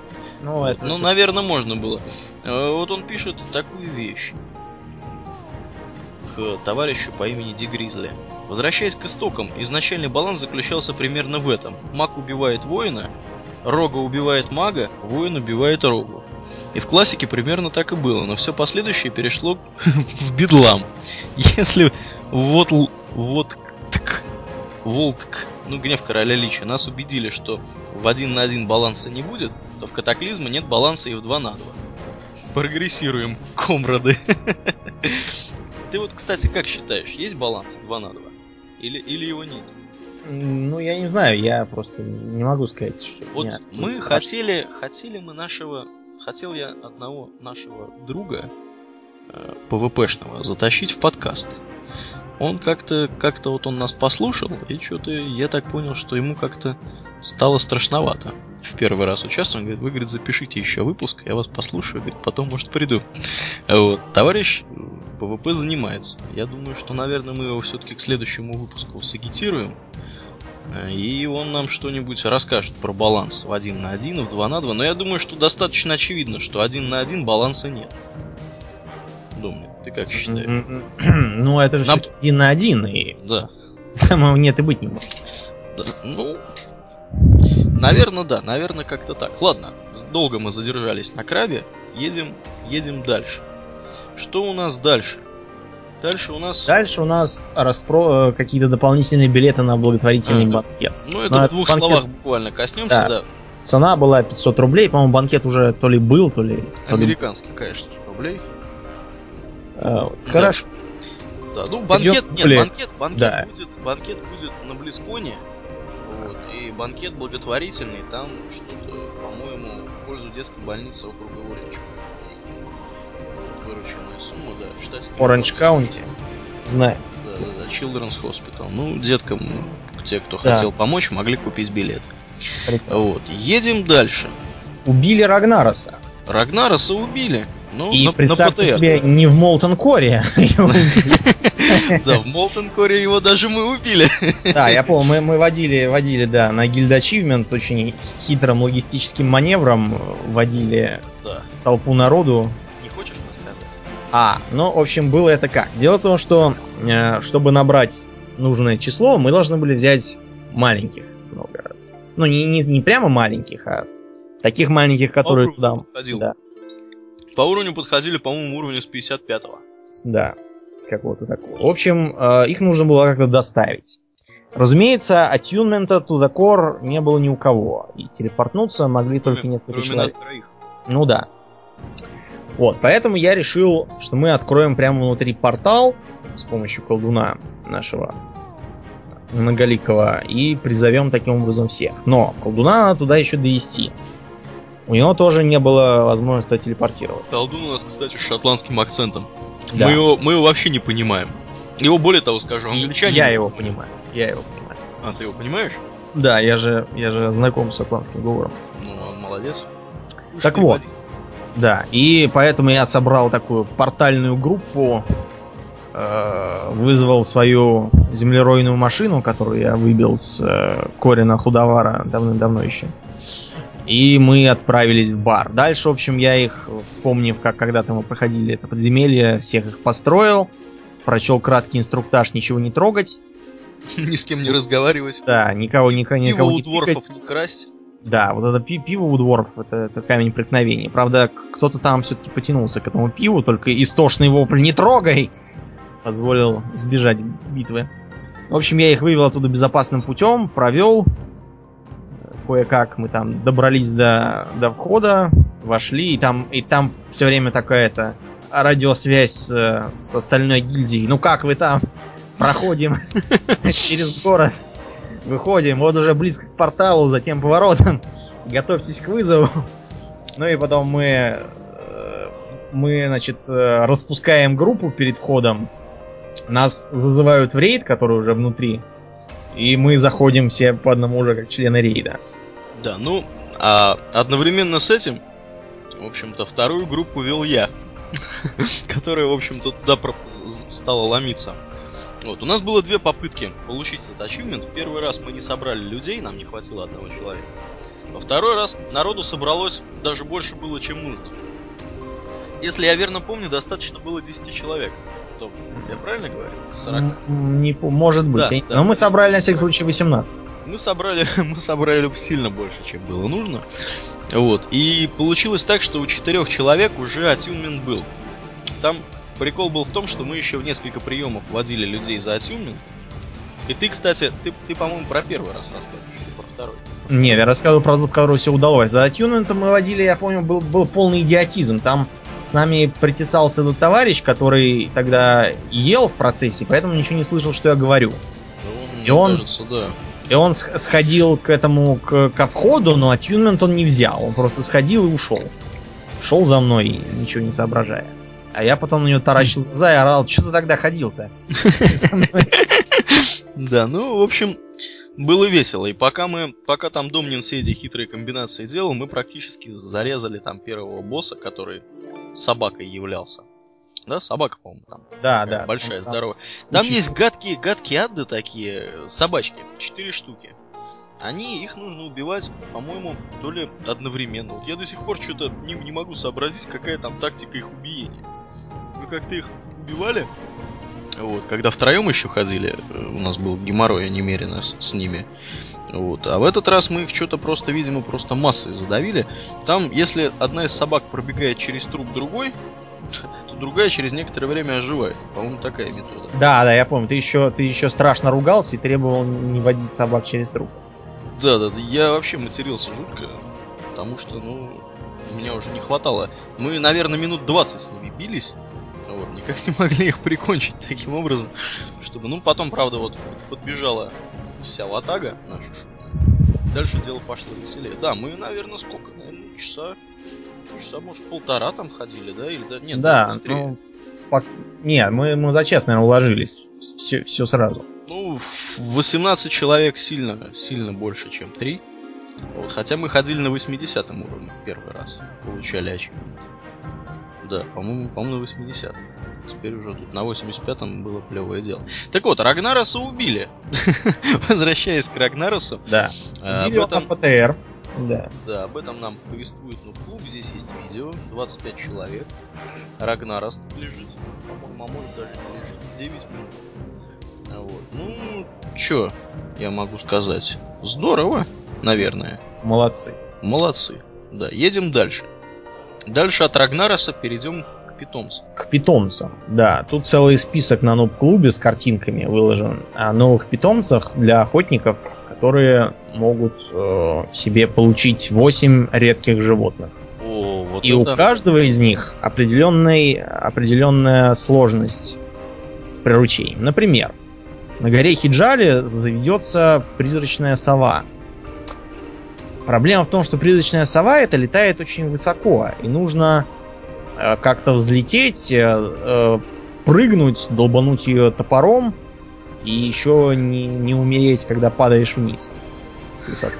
Ну, это Ну, всё- наверное, можно было. Э, Вот он пишет такую вещь к товарищу по имени Ди Гризли. Возвращаясь к истокам, изначальный баланс заключался примерно в этом. Маг убивает воина, Рога убивает мага, воин убивает Рогу. И в классике примерно так и было, но все последующее перешло в бедлам. Если вот вот тк, Волтк, ну гнев короля Лича, нас убедили, что в один на один баланса не будет, то в катаклизме нет баланса и в 2 на 2. Прогрессируем, комрады. Ты вот, кстати, как считаешь, есть баланс 2 на 2? Или, или его нет? Ну, я не знаю, я просто не могу сказать, что... Вот меня мы хотели, хотели мы нашего, хотел я одного нашего друга э, ПВПшного затащить в подкаст. Он как-то, как-то вот он нас послушал, и что-то я так понял, что ему как-то стало страшновато. В первый раз участвовал, он говорит, вы, говорит, запишите еще выпуск, я вас послушаю, говорит, потом, может, приду. Вот, товарищ ПВП занимается. Я думаю, что, наверное, мы его все-таки к следующему выпуску сагитируем. И он нам что-нибудь расскажет про баланс в 1 на 1 и в 2 на 2. Но я думаю, что достаточно очевидно, что 1 на 1 баланса нет. Думаю, ты как считаешь? Ну, это же Нам- все-таки один на один, и Да. там нет и быть не может. Да, Ну, наверное, да, наверное, как-то так. Ладно, долго мы задержались на крабе, едем, едем дальше. Что у нас дальше? Дальше у нас... Дальше у нас распро... э, какие-то дополнительные билеты на благотворительный А, банкет. Ну, это Но в двух банкет- словах буквально коснемся, Да. да. Цена была 500 рублей, по-моему, банкет уже то ли был, то ли... то ли- Американский, конечно, же, рублей. Э, вот. Да. Хорошо. Да, ну банкет, нет, рублей. банкет, банкет Да. будет, банкет будет на Близконе. Вот, и банкет благотворительный, там что-то, по-моему, в пользу детской больницы округа Оранж. Вырученная сумма, да, штатский Оранж. Каунти. Знаю. Да, да, да, Children's Hospital. Ну, деткам, те, кто Да. хотел помочь, могли купить билет. Прекрасно. Вот, едем дальше. Убили Рагнароса. Рагнароса убили. Ну, И на, на представьте ПТР. себе, не в Молтон Коре. Да, в Молтон Коре его даже мы убили. Да, я помню, мы, мы водили, водили, да, на Guild Achievement очень хитрым логистическим маневром водили Да. толпу народу. А, ну, в общем, было это как? Дело в том, что э, чтобы набрать нужное число, мы должны были взять маленьких много. Ну, не, не, не прямо маленьких, а таких маленьких, которые уровню туда... подходил. Да, По уровню подходили, по-моему, уровню с 55-го. да, какого-то такого. В общем, э, их нужно было как-то доставить. Разумеется, атюнмента the core не было ни у кого. И телепортнуться могли только Кроме- несколько кроме человек. нас троих. Ну да. Вот, поэтому я решил, что мы откроем прямо внутри портал с помощью колдуна нашего многоликого и призовем таким образом всех. Но колдуна надо туда еще довести. У него тоже не было возможности телепортироваться. Колдун у нас, кстати, с шотландским акцентом. Да. Мы, его, мы его вообще не понимаем. Его, более того, скажу, И англичане... Я его понимаю. Я его понимаю. А, ты его понимаешь? Да, я же, я же знаком с атлантским говором. Ну, молодец. Уж Так вот. поди. Да, и поэтому я собрал такую портальную группу, э, вызвал свою землеройную машину, которую я выбил с э, Корина Худовара давным-давно еще. И мы отправились в бар. Дальше, в общем, я их, вспомнив, как когда-то мы проходили это подземелье, всех их построил, прочел краткий инструктаж ничего не трогать. Ни с кем не разговаривать. Да, никого, никого, никого у не дворфов тыкать. не красть. Да, вот это пи- пиво у дворфов, это, это камень преткновения. Правда, кто-то там все-таки потянулся к этому пиву, только истошный вопль «Не трогай!» позволил избежать битвы. В общем, я их вывел оттуда безопасным путем, провел. Кое-как мы там добрались до, до входа, вошли, и там, и там все время такая-то радиосвязь с, с остальной гильдией. Ну как вы там? Проходим через город. Выходим, вот уже близко к порталу, затем поворотом. Готовьтесь к вызову. Ну и потом мы, э, мы, значит, э, распускаем группу перед входом. Нас зазывают в рейд, который уже внутри. И мы заходим все по одному уже как члены рейда. Да, ну, а одновременно с этим, в общем-то, вторую группу вел я, которая, в общем-то, туда стала ломиться. Вот, у нас было две попытки получить этот ачивмент. В первый раз мы не собрали людей, нам не хватило одного человека. Во второй раз народу собралось даже больше было, чем нужно. Если я верно помню, достаточно было 10 человек. То, я правильно говорю? Из 40. М, Не, может быть. Да, я- да, Но мы собрали на 40. всякий случай 18. Мы собрали, мы собрали сильно больше, чем было нужно. Вот. И получилось так, что у четырех человек уже атюнмент был. Там прикол был в том, что мы еще в несколько приемов водили людей за атюнмент. И ты, кстати, ты, ты по-моему, про первый раз расскажешь, или про второй. Не, я рассказывал про тот, который все удалось. За атюнментом мы водили, я помню, был, был полный идиотизм. Там с нами притесался этот товарищ, который тогда ел в процессе, поэтому ничего не слышал, что я говорю. Он, И он- кажется, да. И он сх- сходил к этому, к, ко входу, но атюнмент он не взял. Он просто сходил и ушел. Шел за мной, ничего не соображая. А я потом на нее таращил глаза и орал, что ты тогда ходил-то? Да, ну, в общем, было весело. И пока мы, пока там Домнин все эти хитрые комбинации делал, мы практически зарезали там первого босса, который собакой являлся. Да, собака, по-моему, там. Да, да. Большая, здоровая. Там есть гадкие, гадкие адды такие, собачки, четыре штуки. Они, их нужно убивать, по-моему, то ли одновременно. Вот я до сих пор что-то не, не могу сообразить, какая там тактика их убиения. Как-то их убивали? Вот, когда втроем еще ходили, э, у нас был геморрой немерено с, с ними. Вот. А в этот раз мы их что-то просто, видимо, просто массой задавили. Там, если одна из собак пробегает через труп другой, то другая через некоторое время оживает. По-моему, такая метода. Да, да, я помню. Ты еще, ты еще страшно ругался и требовал не водить собак через труп. Да, да, да. Я вообще матерился жутко, потому что, ну, меня уже не хватало. Мы, наверное, минут 20 с ними бились. Вот, никак не могли их прикончить таким образом, чтобы, ну, потом, правда, вот подбежала вся латага наша шумная. Дальше дело пошло веселее. Да, мы, наверное, сколько? Наверное, часа, часа, может, полтора там ходили, да? Или да? Нет, да, ну, по... не, мы, мы за час, наверное, уложились. Все, все сразу. Ну, 18 человек сильно, сильно больше, чем 3. Вот, хотя мы ходили на 80 уровне в первый раз. Получали ачивмент. Да, по-моему, по-моему, на 80 Теперь уже тут на 85-м было плевое дело. Так вот, Рагнараса убили. Возвращаясь к Рагнарасу. Да. А, убили об этом... ПТР. Да. Да, об этом нам повествует ну, клуб. Здесь есть видео. 25 человек. Рагнарас лежит. По-моему, а может даже лежит 9 минут. Вот. Ну, чё я могу сказать? Здорово, наверное. Молодцы. Молодцы. Да, едем дальше. Дальше от Рагнараса перейдем к питомцам. К питомцам, да. Тут целый список на нуб-клубе с картинками выложен о новых питомцах для охотников, которые могут э, себе получить 8 редких животных. О, вот И это... у каждого из них определенный, определенная сложность с приручением. Например, на горе Хиджали заведется призрачная сова. Проблема в том, что призрачная сова это летает очень высоко, и нужно э, как-то взлететь, э, э, прыгнуть, долбануть ее топором, и еще не, не умереть, когда падаешь вниз с высоты.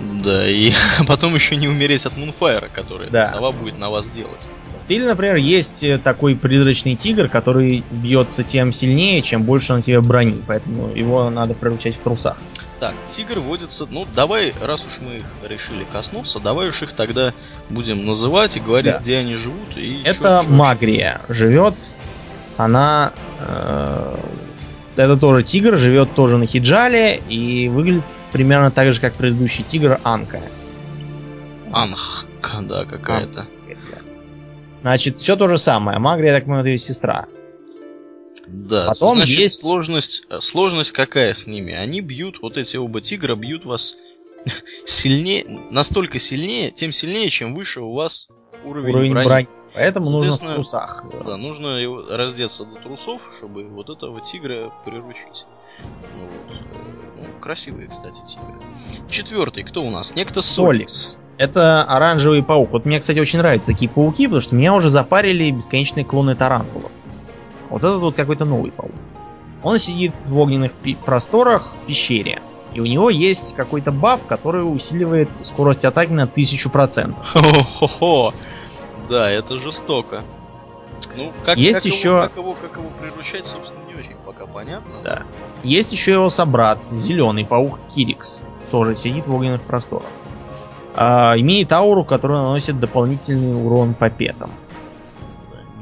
Да, и потом еще не умереть от мунфайра, который Да. сова будет на вас делать. Или, например, есть э, такой призрачный тигр, который бьется тем сильнее, чем больше он тебе брони, поэтому его надо приручать в трусах. Так, тигр водится. Ну, давай, раз уж мы их решили коснуться, давай уж их тогда будем называть и говорить, Да. где они живут. И Это чё- чё- Магрия. Живет она... э, это тоже тигр, живет тоже на Хиджале и выглядит примерно так же, как предыдущий тигр Анка. Анхка, да, какая-то. Значит, все то же самое. Магрия, я так понимаю, это ее сестра. Да, Потом значит, есть- сложность, э, сложность какая с ними? Они бьют, вот эти оба тигра бьют вас сильнее, настолько сильнее, тем сильнее, чем выше у вас уровень, Уровень брони. брони. Поэтому нужно в трусах. Да, нужно его раздеться до трусов, чтобы вот этого тигра приручить. Ну вот. э, ну, красивые, кстати, тигры. Четвертый, кто у нас? Некто Соликс. Это оранжевый паук. Вот мне, кстати, очень нравятся такие пауки, потому что меня уже запарили бесконечные клоны тарантулов. Вот этот вот какой-то новый паук. Он сидит в огненных просторах в пещере. И у него есть какой-то баф, который усиливает скорость атаки на 1000%. Хо-хо-хо. Да, это жестоко. Ну, как, Есть как еще- Его, как, его, как его приручать, собственно, не очень пока понятно. Да. Есть еще его собрат, зеленый паук Кирикс. Тоже сидит в огненных просторах. А, имеет ауру, которая наносит дополнительный урон по петам.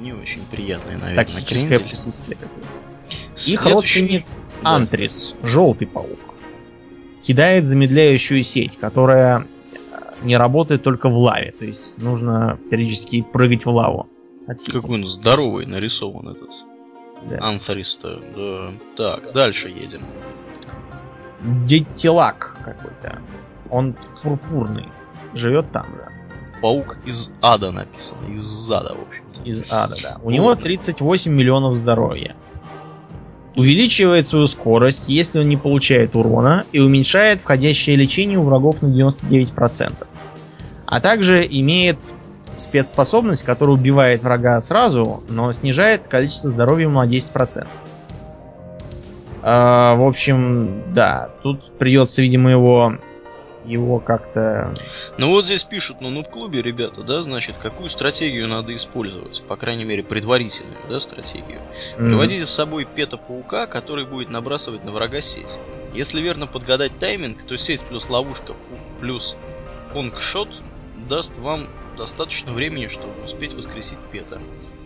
Не очень приятный, наверное, Токсическое крендель. присутствие. какое-то. Их Следующий- родственник Да. Антрис, желтый паук, кидает замедляющую сеть, которая э, не работает только в лаве. То есть нужно периодически прыгать в лаву. Какой он здоровый нарисован этот. Да. Анфариста. Да. Так, дальше едем. Детилак какой-то. Он пурпурный. Живет там же. Паук из ада написано. Из ада, в общем. Из ада, да. У него 38 миллионов здоровья. Увеличивает свою скорость, если он не получает урона, и уменьшает входящее лечение у врагов на 99%. А также имеет спецспособность, которая убивает врага сразу, но снижает количество здоровья ему на 10%. А, в общем, да, тут придется, видимо, его его как-то... Ну вот здесь пишут, ну, ну в клубе, ребята, да, значит, какую стратегию надо использовать, по крайней мере, предварительную, да, стратегию. Mm-hmm. Приводите с собой пета-паука, который будет набрасывать на врага сеть. Если верно подгадать тайминг, то сеть плюс ловушка плюс конгшот даст вам достаточно времени, чтобы успеть воскресить пета.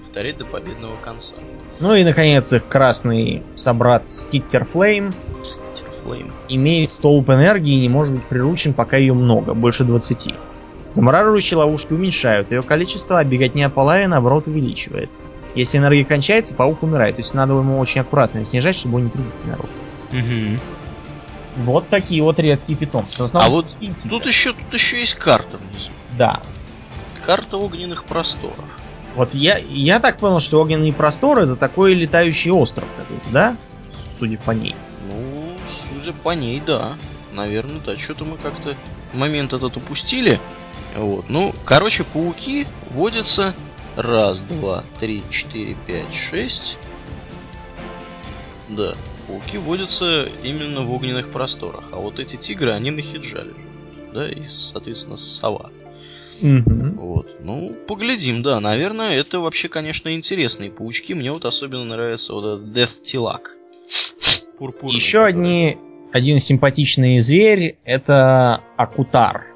Повторять до победного конца. Ну и, наконец, их красный собрат Скиттер Флейм. Скиттер Flame. Имеет столб энергии и не может быть приручен, пока ее много, больше 20. Замораживающие ловушки уменьшают ее количество, а беготня по лаве, наоборот, увеличивает. Если энергия кончается, паук умирает. То есть надо ему очень аккуратно снижать, чтобы он не прибил народ. Угу. Вот такие вот редкие питомцы. А вот тут еще, тут еще есть карта внизу. Да. Карта огненных просторов. Вот я, я так понял, что огненный простор это такой летающий остров какой-то, да? Судя по ней. Ну, судя по ней, да. Наверное, да. Что-то мы как-то момент этот упустили. Вот. Ну, короче, пауки водятся раз, два, три, четыре, пять, шесть. Да, пауки водятся именно в огненных просторах. А вот эти тигры, они на хиджале. Да, и, соответственно, сова. Угу. Вот. Ну, поглядим, да. Наверное, это вообще, конечно, интересные паучки. Мне вот особенно нравится вот этот Death Tilak. Пурпурный. Еще одни, один симпатичный зверь это Акутар.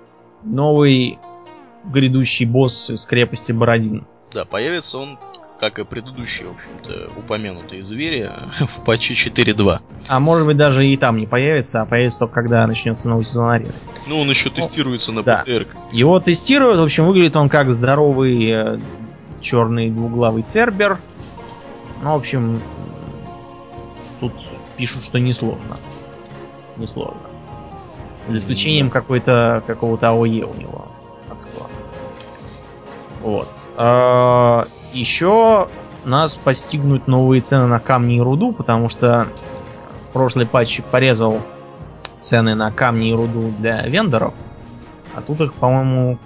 Новый грядущий босс из крепости Бородин. Да, появится он, как и предыдущие, в общем-то, упомянутые звери в патче 4.2. А может быть даже и там не появится, а появится только когда начнется новый сезон арены. Ну, он еще тестируется на да. ПТР. Его тестируют, в общем, выглядит он как здоровый э, черный двуглавый цербер. Ну, в общем, тут пишут, что несложно. Несложно. За исключением какой-то какого-то АОЕ у него от склада. Вот. А, еще нас постигнут новые цены на камни и руду, потому что прошлый патч порезал цены на камни и руду для вендоров. А тут их, по-моему,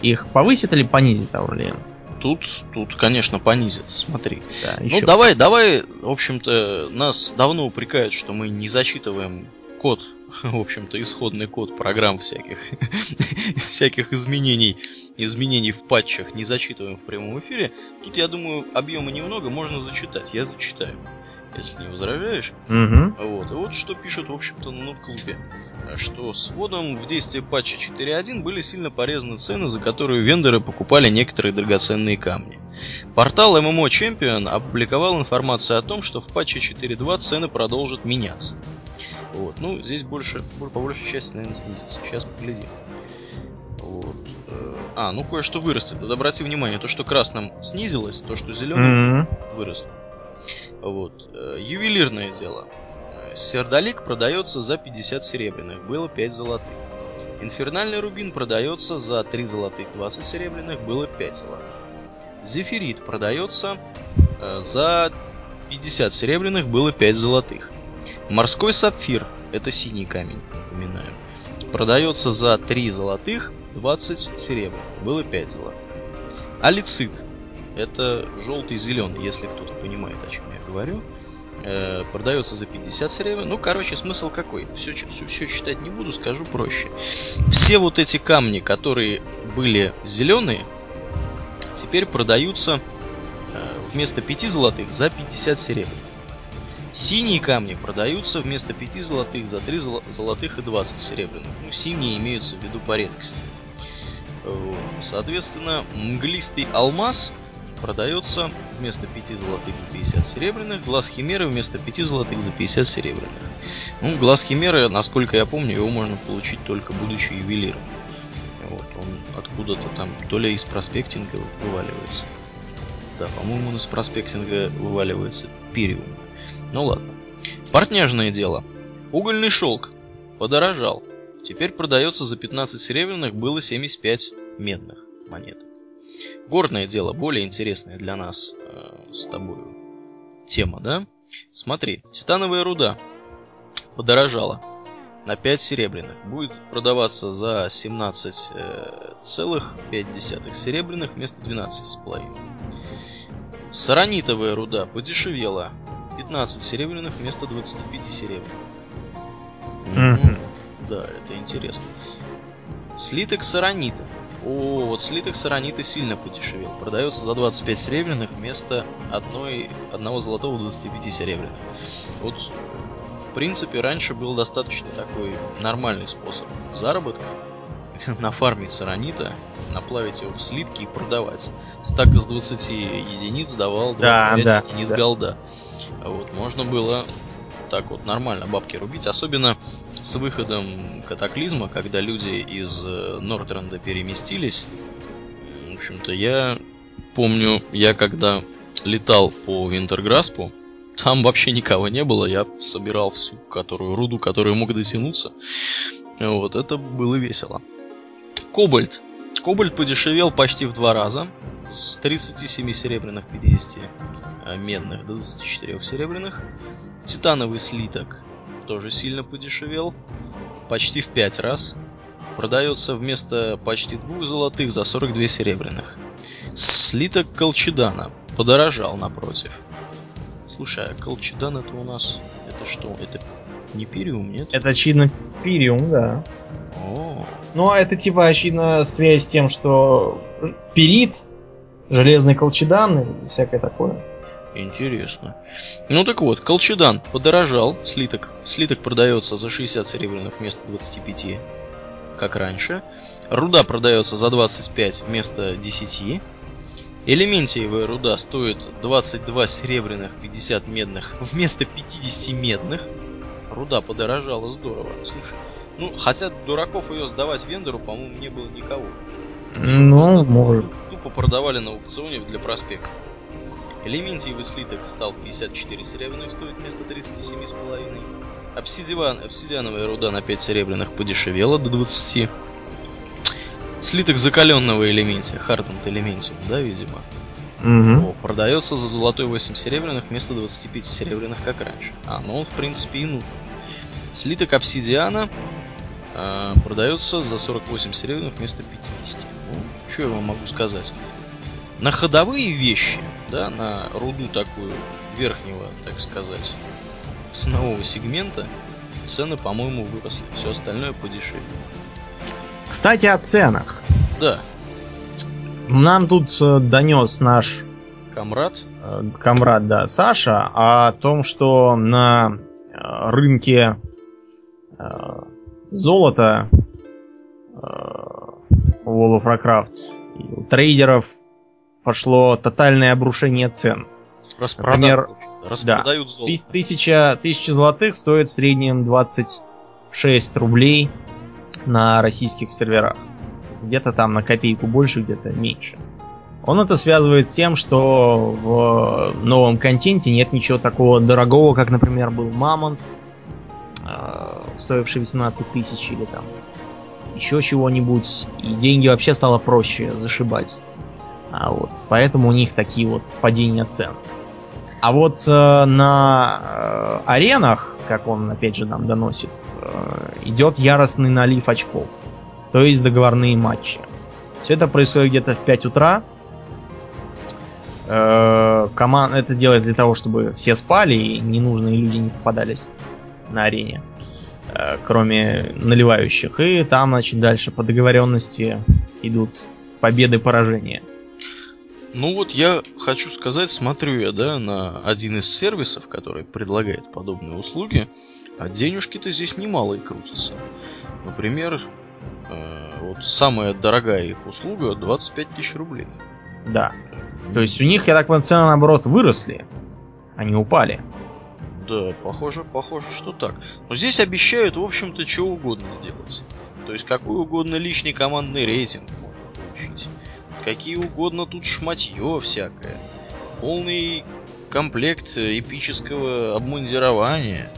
их повысит или понизит Аурлиен? тут, тут, конечно, понизят, смотри. Да, ну, давай, давай, в общем-то, нас давно упрекают, что мы не зачитываем код, в общем-то, исходный код программ всяких, всяких изменений, изменений в патчах не зачитываем в прямом эфире. Тут, я думаю, объема немного, можно зачитать. Я зачитаю если не возражаешь. Угу. Вот. И вот что пишут, в общем-то, на клубе. Что с вводом в действие патча 4.1 были сильно порезаны цены, за которые вендоры покупали некоторые драгоценные камни. Портал MMO Champion опубликовал информацию о том, что в патче 4.2 цены продолжат меняться. Вот. Ну, здесь больше, по большей части, наверное, снизится. Сейчас поглядим. Вот. Э, а, ну кое-что вырастет. Вот обрати внимание, то, что красным снизилось, то, что зеленым mm-hmm. выросло. Вот. Э, ювелирное дело. Э, сердолик продается за 50 серебряных, было 5 золотых. Инфернальный рубин продается за 3 золотых, 20 серебряных, было 5 золотых. Зефирит продается э, за 50 серебряных, было 5 золотых. Морской сапфир, это синий камень, напоминаю, продается за 3 золотых, 20 серебряных, было 5 золотых. Алицит, это желтый-зеленый, если кто-то понимает, о чем говорю. Э, продается за 50 серебряных. Ну, короче, смысл какой? Все, все, все читать не буду, скажу проще. Все вот эти камни, которые были зеленые, теперь продаются э, вместо 5 золотых за 50 серебряных. Синие камни продаются вместо 5 золотых за 3 золотых и 20 серебряных. Ну, синие имеются в виду по редкости. Соответственно, мглистый алмаз продается вместо 5 золотых за 50 серебряных, глаз химеры вместо 5 золотых за 50 серебряных. Ну, глаз химеры, насколько я помню, его можно получить только будучи ювелиром. Вот, он откуда-то там, то ли из проспектинга вываливается. Да, по-моему, из проспектинга вываливается периум. Ну ладно. Портняжное дело. Угольный шелк подорожал. Теперь продается за 15 серебряных, было 75 медных монеток. Горное дело, более интересная для нас э, с тобой тема, да? Смотри, титановая руда подорожала. на 5 серебряных. Будет продаваться за 17,5 серебряных вместо 12,5. Саранитовая руда подешевела. 15 серебряных вместо 25 серебряных. Мгм. Да, это интересно. Слиток саранита. О, вот слиток саранита сильно подешевел. Продается за 25 серебряных вместо одной, одного золотого 25 серебряных. Вот, в принципе, раньше был достаточно такой нормальный способ заработка. Нафармить саранита, наплавить его в слитки и продавать. Стак из 20 единиц давал 25 Да, да, единиц да. голда. Вот, можно было так вот нормально бабки рубить. Особенно с выходом катаклизма, когда люди из э, Нортренда переместились. В общем-то, я помню, я когда летал по Винтерграспу, там вообще никого не было, я собирал всю которую руду, которую мог дотянуться. Вот, это было весело. Кобальт. Кобальт подешевел почти в два раза. С 37 серебряных 50 э, медных до 24 серебряных. Титановый слиток тоже сильно подешевел. Почти в 5 раз. Продается вместо почти двух золотых за 42 серебряных. Слиток колчедана подорожал напротив. Слушай, а колчедан это у нас... Это что? Это не пириум, нет? Это очевидно пириум, да. О, Ну, а это типа очевидно связь с тем, что перит, железный колчедан и всякое такое. Интересно. Ну так вот, колчедан подорожал, слиток. Слиток продается за 60 серебряных вместо 25, как раньше. Руда продается за 25 вместо 10. Элементиевая руда стоит 22 серебряных, 50 медных вместо 50 медных. Руда подорожала здорово. Слушай, ну, хотя дураков ее сдавать вендору, по-моему, не было никого. Ну, может. Тупо продавали на аукционе для проспекции. Элементиевый слиток стал 54 серебряных стоить вместо 37,5. Обсидиан, обсидиановая руда на 5 серебряных подешевела до 20. Слиток закаленного элементия, Hardened Elementium, да, видимо, Мгм. О, продается за золотой 8 серебряных вместо 25 серебряных, как раньше. А, ну он, в принципе, и нужен. Слиток обсидиана э, продается за 48 серебряных вместо 50. Ну, что я вам могу сказать? На ходовые вещи, да, на руду такую верхнего, так сказать, ценового сегмента, цены, по-моему, выросли. Все остальное подешевле. Кстати, о ценах. Да, Нам тут э, донес наш комрад, э, комрад, да, Саша, о том, что на э, рынке золота World of Warcraft трейдеров пошло тотальное обрушение цен. распродают, Например, распродают золото. Тыс- Тысяча, тысяча золотых стоит в среднем 26 рублей на российских серверах. Где-то там на копейку больше, где-то меньше. Он это связывает с тем, что в новом контенте нет ничего такого дорогого, как, например, был Мамонт, э, стоивший 18 тысяч или там еще чего-нибудь. И деньги вообще стало проще зашибать. А вот, поэтому у них такие вот падения цен. А вот э, на э, аренах, как он опять же нам доносит, э, идет яростный налив очков. То есть договорные матчи. Все это происходит где-то в 5 утра. Э, коман... Это делается для того, чтобы все спали и ненужные люди не попадались на арене. Э, кроме наливающих. И там, значит, дальше по договоренности идут победы поражения. Ну вот я хочу сказать, смотрю я, да, на один из сервисов, который предлагает подобные услуги, а денежки-то здесь немалые крутятся. Например, э, вот самая дорогая их услуга 25 тысяч рублей. Да. То есть у них, я так понимаю, цены наоборот выросли, они упали. Да, похоже, похоже, что так. Но здесь обещают, в общем-то, что угодно сделать. То есть какой угодно личный командный рейтинг можно получить. Какие угодно тут шматье всякое. Полный комплект эпического обмундирования.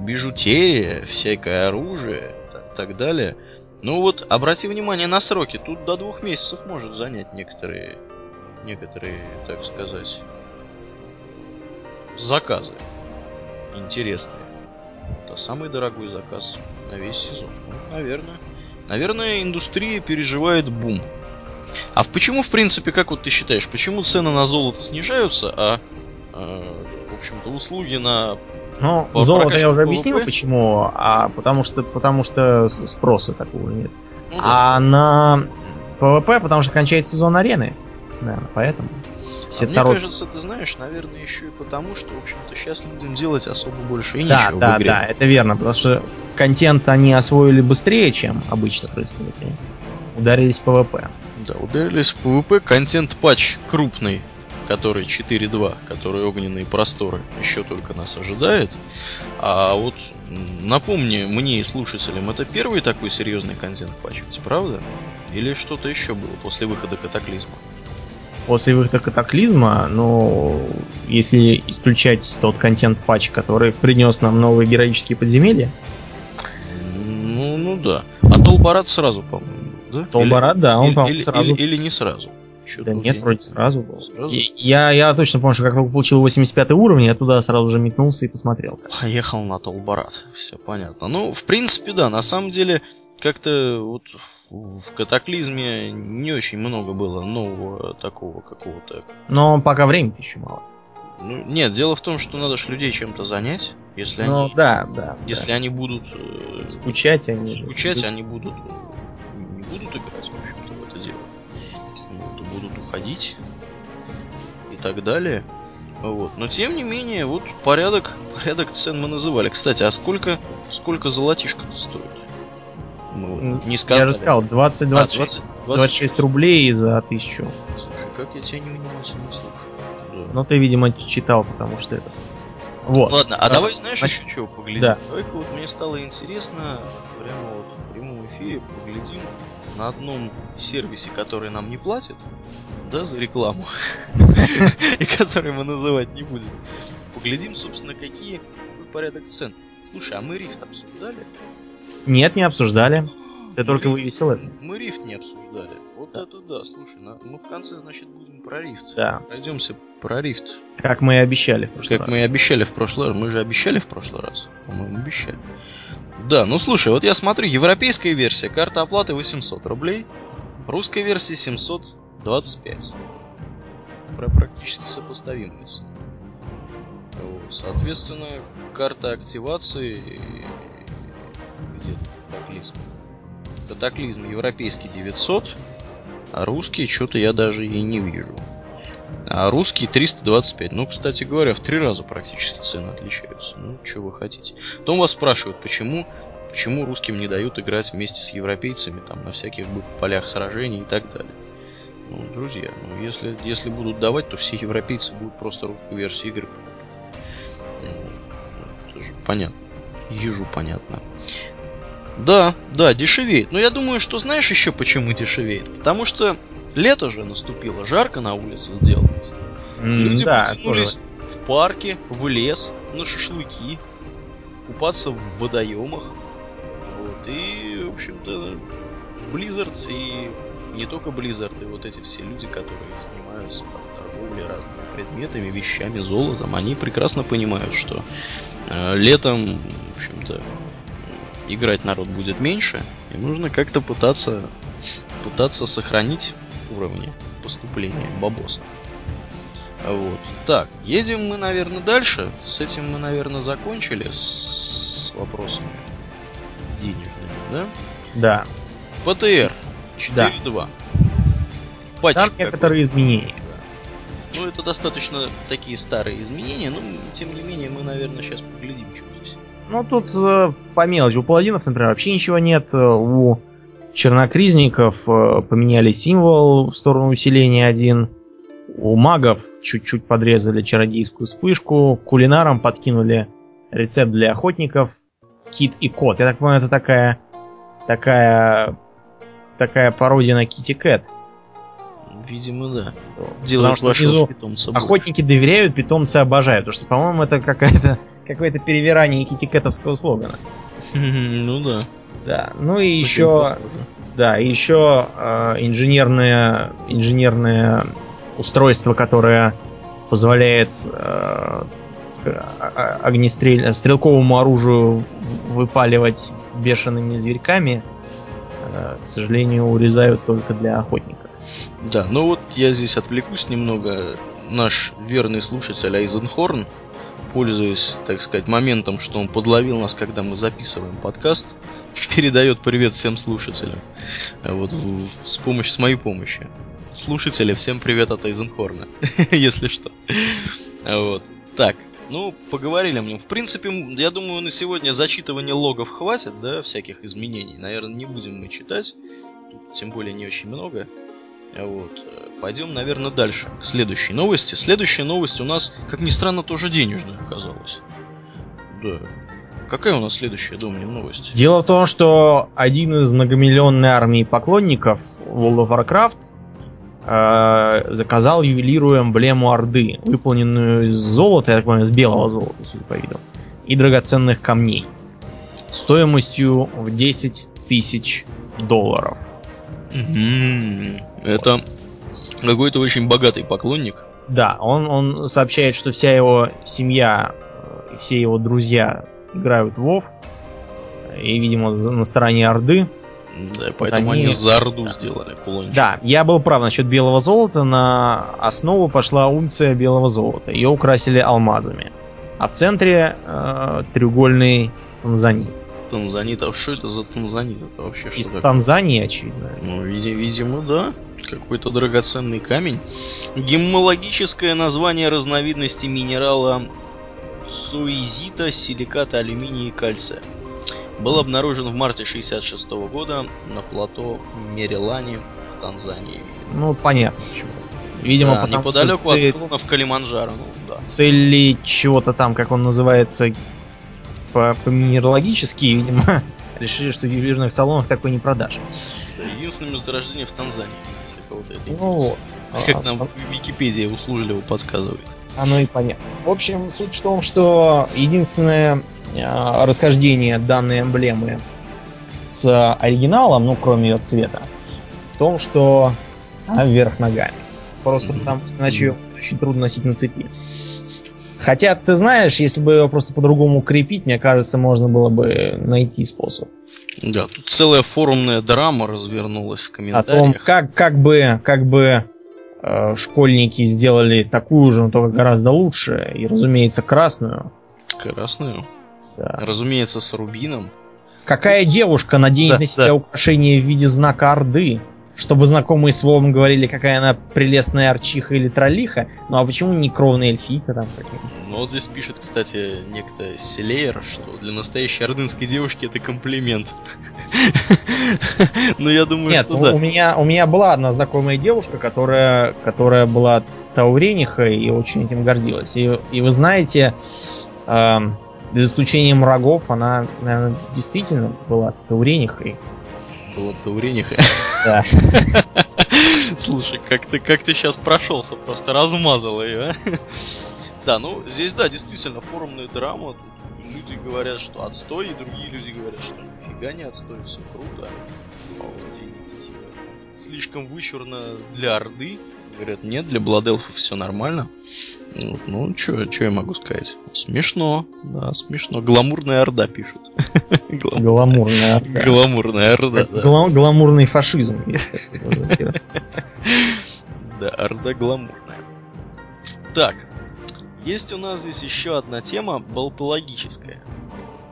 Бижутерия, всякое оружие, так, так далее. Ну вот, обрати внимание на сроки. Тут до двух месяцев может занять некоторые, некоторые, так сказать, заказы интересные. это самый дорогой заказ на весь сезон. Ну, наверное. Наверное, индустрия переживает бум. А почему, в принципе, как вот ты считаешь, почему цены на золото снижаются, а, э, в общем-то, услуги на ну, золото я уже объяснил, почему, а потому что потому что спроса такого нет. Ну, да. А на ПВП, потому что кончается сезон арены. Наверное, поэтому. Все а мне кажется, ты знаешь, наверное, еще и потому, что, в общем-то, сейчас людям делать особо больше и да, нечего да, в игре. Да, это верно, потому что контент они освоили быстрее, чем обычно происходит. Ударились в ПВП. Да, ударились в ПВП. Контент-патч крупный который 4.2, который огненные просторы, еще только нас ожидает. А вот напомни мне и слушателям, это первый такой серьезный контент патч, ведь правда? Или что-то еще было после выхода катаклизма? После выхода катаклизма, ну, если исключать тот контент патч, который принес нам новые героические подземелья. Ну, ну да. А Толбарат сразу, по-моему, да? Толбарат, да, он, по-моему, сразу. Или, или не сразу. Что да нет, вроде сразу был. Сразу? Я, я точно помню, что как только получил 85 уровень, я туда сразу же метнулся и посмотрел. Поехал на Толбарат. Все понятно. Ну, в принципе, да, на самом деле, как-то вот в катаклизме не очень много было нового такого какого-то. Но пока времени еще мало. Ну, нет, дело в том, что надо же людей чем-то занять. Если ну, они. Да, да. Если да. они будут. Э, скучать, они. Скучать, они будут. Будут играть, в общем-то, в это дело будут уходить и так далее. Вот. Но тем не менее, вот порядок, порядок цен мы называли. Кстати, а сколько, сколько золотишко стоит? Ну, не сказали. Я же сказал, 20, 20, а, 20, 20 26 рублей за тысячу. Слушай, как я тебя не невнимательно слушаю. Да. Ну, ты, видимо, читал, потому что это... Вот. Ладно, а, а давай, знаешь, значит, еще чего поглядим? Да. Давай-ка вот мне стало интересно, прямо вот в прямом эфире поглядим на одном сервисе, который нам не платит, да, за рекламу, и который мы называть не будем. Поглядим, собственно, какие порядок цен. Слушай, а мы рифт обсуждали? Нет, не обсуждали. Ты только вывесил это. Мы рифт не обсуждали. Вот да. это да, слушай, на, мы в конце, значит, будем про рифт. Да. Пройдемся про рифт. Как мы и обещали в прошлый как раз. мы и обещали в прошлый раз. Мы же обещали в прошлый раз. По-моему, обещали. Да, ну слушай, вот я смотрю, европейская версия, карта оплаты 800 рублей, русская версия 725. Про практически сопоставимые цены. Соответственно, карта активации где катаклизм. Катаклизм европейский 900, а русский что-то я даже и не вижу. А русский 325. Ну, кстати говоря, в три раза практически цены отличаются. Ну, что вы хотите. Потом вас спрашивают, почему, почему русским не дают играть вместе с европейцами там на всяких полях сражений и так далее. Ну, друзья, ну, если, если будут давать, то все европейцы будут просто русскую версию игры Ну, это же понятно. Ежу понятно. Да, да, дешевеет. Но я думаю, что знаешь еще почему дешевеет? Потому что лето же наступило, жарко на улице сделалось. Mm, Люди да, потянулись тоже. в парке, в лес, на шашлыки, купаться в водоемах. Вот, и, в общем-то, Blizzard и не только Blizzard, и вот эти все люди, которые занимаются торговлей разными предметами, вещами, золотом, они прекрасно понимают, что э, летом, в общем-то, играть народ будет меньше, и нужно как-то пытаться, пытаться сохранить уровни поступления бабоса. Вот. Так, едем мы, наверное, дальше. С этим мы, наверное, закончили с вопросами денежными, да? Да. ПТР 4.2. Да. Патч Там некоторые изменения. Да. Ну, это достаточно такие старые изменения, но, тем не менее, мы, наверное, сейчас поглядим, что здесь. Ну, тут э, по мелочи. У паладинов, например, вообще ничего нет. Э, у чернокризников э, поменяли символ в сторону усиления один. У магов чуть-чуть подрезали чародейскую вспышку. Кулинарам подкинули рецепт для охотников. Кит и кот. Я так понимаю, это такая такая такая пародия на Кити Кэт. Видимо, да. Делают Потому что внизу питомца охотники доверяют, питомцы обожают. Потому что, по-моему, это какая-то какое-то перевирание китикетовского слогана. Ну да. Да, ну и еще, да, еще э, инженерное, инженерное устройство, которое позволяет э, огнестрель... стрелковому оружию выпаливать бешеными зверьками, к сожалению, урезают только для охотника. Да, ну вот я здесь отвлекусь немного. Наш верный слушатель Айзенхорн, пользуясь, так сказать, моментом, что он подловил нас, когда мы записываем подкаст, передает привет всем слушателям. Вот в, с помощью, с моей помощью. Слушатели, всем привет от Айзенхорна, если что. Вот. Так, ну, поговорили о нем. В принципе, я думаю, на сегодня зачитывания логов хватит, да, всяких изменений. Наверное, не будем мы читать. Тут, тем более, не очень много. Вот. Пойдем, наверное, дальше, к следующей новости. Следующая новость у нас, как ни странно, тоже денежная оказалась. Да. Какая у нас следующая, думаю, новость? Дело в том, что один из многомиллионной армии поклонников World of Warcraft э, заказал ювелирую эмблему Орды, выполненную из золота, я так понимаю, из белого золота, судя по виду, и драгоценных камней, стоимостью в 10 тысяч долларов. Это какой-то очень богатый поклонник. Да, он, он сообщает, что вся его семья и все его друзья играют в WoW. И, видимо, на стороне Орды. Да, поэтому вот они... они за Орду сделали кулончик. Да, я был прав насчет белого золота. На основу пошла унция белого золота. Ее украсили алмазами. А в центре э, треугольный танзанит. Танзанит? А что это за танзанит? Это вообще Из что Танзании, очевидно. Ну, видимо, да. Какой-то драгоценный камень. Геммологическое название разновидности минерала суизита, силиката алюминия и кальция. Был обнаружен в марте 66 года на плато Мерилани в Танзании. Ну, понятно почему. Видимо, да, потому неподалеку что цель... от склонов Калиманджаро. Ну, да. Цели чего-то там, как он называется, по, по минералогически, видимо, решили, что в ювелирных салонах такой не продашь. Да, единственное месторождение в Танзании, если кого-то это интересует. Вот. Как а, нам а... Википедия услужливо подсказывает. Оно и понятно. В общем, суть в том, что единственное э, расхождение данной эмблемы с оригиналом, ну, кроме ее цвета, в том, что она вверх ногами. Просто потому что иначе ее очень трудно носить на цепи. Хотя, ты знаешь, если бы ее просто по-другому крепить, мне кажется, можно было бы найти способ. Да, тут целая форумная драма развернулась в комментариях. О том, как, как бы, как бы э, школьники сделали такую же, но только гораздо лучше. И, разумеется, красную. Красную? Да. Разумеется, с рубином. Какая девушка наденет да, на себя да. украшение в виде знака Орды? Чтобы знакомые с Вовом говорили, какая она прелестная арчиха или троллиха. Ну а почему не кровная эльфийка там? Ну вот здесь пишет, кстати, некто Селеер, что для настоящей ордынской девушки это комплимент. Ну я думаю, Нет, что да. у меня, у меня была одна знакомая девушка, которая, которая была тауренихой и очень этим гордилась. И, и вы знаете, э, без исключения врагов, она, наверное, действительно была тауренихой. Была таурениха? Да. Слушай, как ты, как ты сейчас прошелся, просто размазал ее, а? Да, ну здесь, да, действительно, форумная драма. Тут люди говорят, что отстой, и другие люди говорят, что нифига не отстой, все круто. Вот, слишком вычурно для Орды. Говорят, нет, для Бладелфа все нормально. Вот, ну, что я могу сказать? Смешно, да, смешно. Гламурная Орда пишут. Гламурная Орда. Гламурная Орда, да. Гламурный фашизм, Да, Орда гламурная. Так, есть у нас здесь еще одна тема, болтологическая.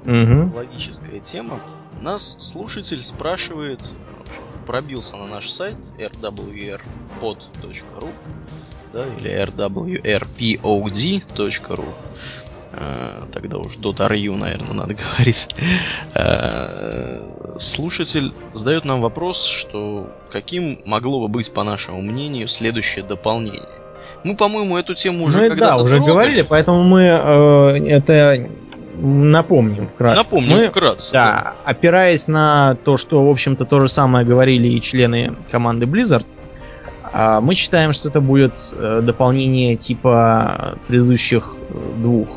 Угу. Логическая тема. Нас слушатель спрашивает, пробился на наш сайт rwrpod.ru да, или rwrpod.ru э, тогда уж .ru, наверное, надо говорить. Э, слушатель задает нам вопрос, что каким могло бы быть, по нашему мнению, следующее дополнение. Мы, по-моему, эту тему уже мы, да, уже трогали. говорили, поэтому мы э, это напомним вкратце. Напомним мы, вкратце. Да, да, опираясь на то, что, в общем-то, то же самое говорили и члены команды Blizzard, а, мы считаем, что это будет э, дополнение типа предыдущих э, двух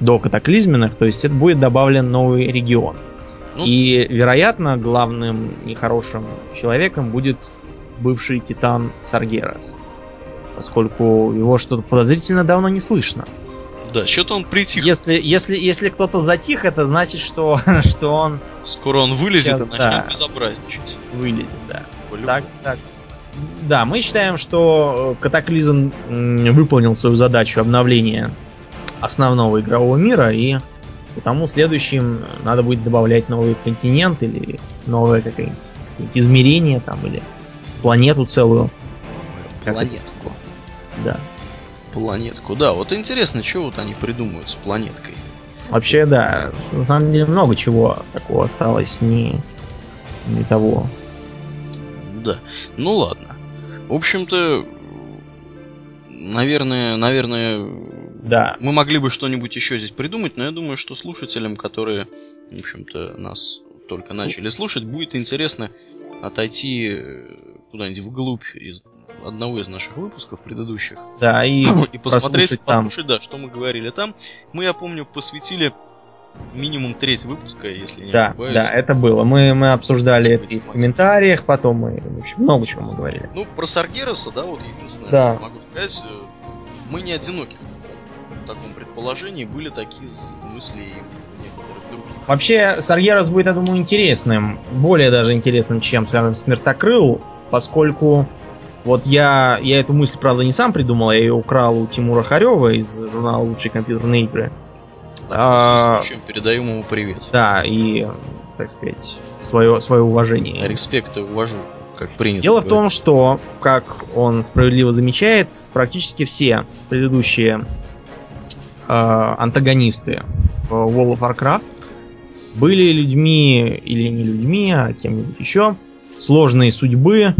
до катаклизменных, то есть это будет добавлен новый регион. Ну, и, вероятно, главным нехорошим человеком будет бывший титан Саргерас. Поскольку его что-то подозрительно давно не слышно. Да, что-то он притих. Если, если, если кто-то затих, это значит, что, что он Скоро он вылезет Сейчас, и начнет да. безобразничать. вылезет, да. По-любому. Так, так. Да, мы считаем, что э, Катаклизм выполнил свою задачу обновления основного игрового мира, и потому следующим надо будет добавлять новый континент или новое какое-нибудь какие-нибудь измерение там, или планету целую. Планетку. Да. Планетку, да. Вот интересно, что вот они придумают с планеткой. Вообще, да, на самом деле много чего такого осталось не, не того. Да. Ну ладно. В общем-то, наверное, наверное, Да. мы могли бы что-нибудь еще здесь придумать, но я думаю, что слушателям, которые, в общем-то, нас только начали слушать, будет интересно отойти э, куда-нибудь вглубь из одного из наших выпусков предыдущих Да, и и посмотреть, прослушать там. послушать, да, что мы говорили там. Мы, я помню, посвятили минимум треть выпуска, если не Да, ошибаюсь. да, это было. Мы, мы обсуждали это и в комментариях, потом мы в общем, много чего мы говорили. Ну, про Саргероса, да, вот единственное, Да. что могу сказать, э, мы не одиноки в таком, предположении, были такие мысли и у некоторых других. Вообще, Саргерас будет, я думаю, интересным. Более даже интересным, чем, Смертокрыл, поскольку вот я, я эту мысль, правда, не сам придумал, я ее украл у Тимура Харева из журнала «Лучшие компьютерные игры». А, Случаем передаем ему привет. Да, и, так сказать, свое, свое уважение. Респект и уважу, как принято. Дело в говорить. том, что, как он справедливо замечает, практически все предыдущие э, антагонисты в World of Warcraft были людьми, или не людьми, а кем-нибудь еще, сложные судьбы,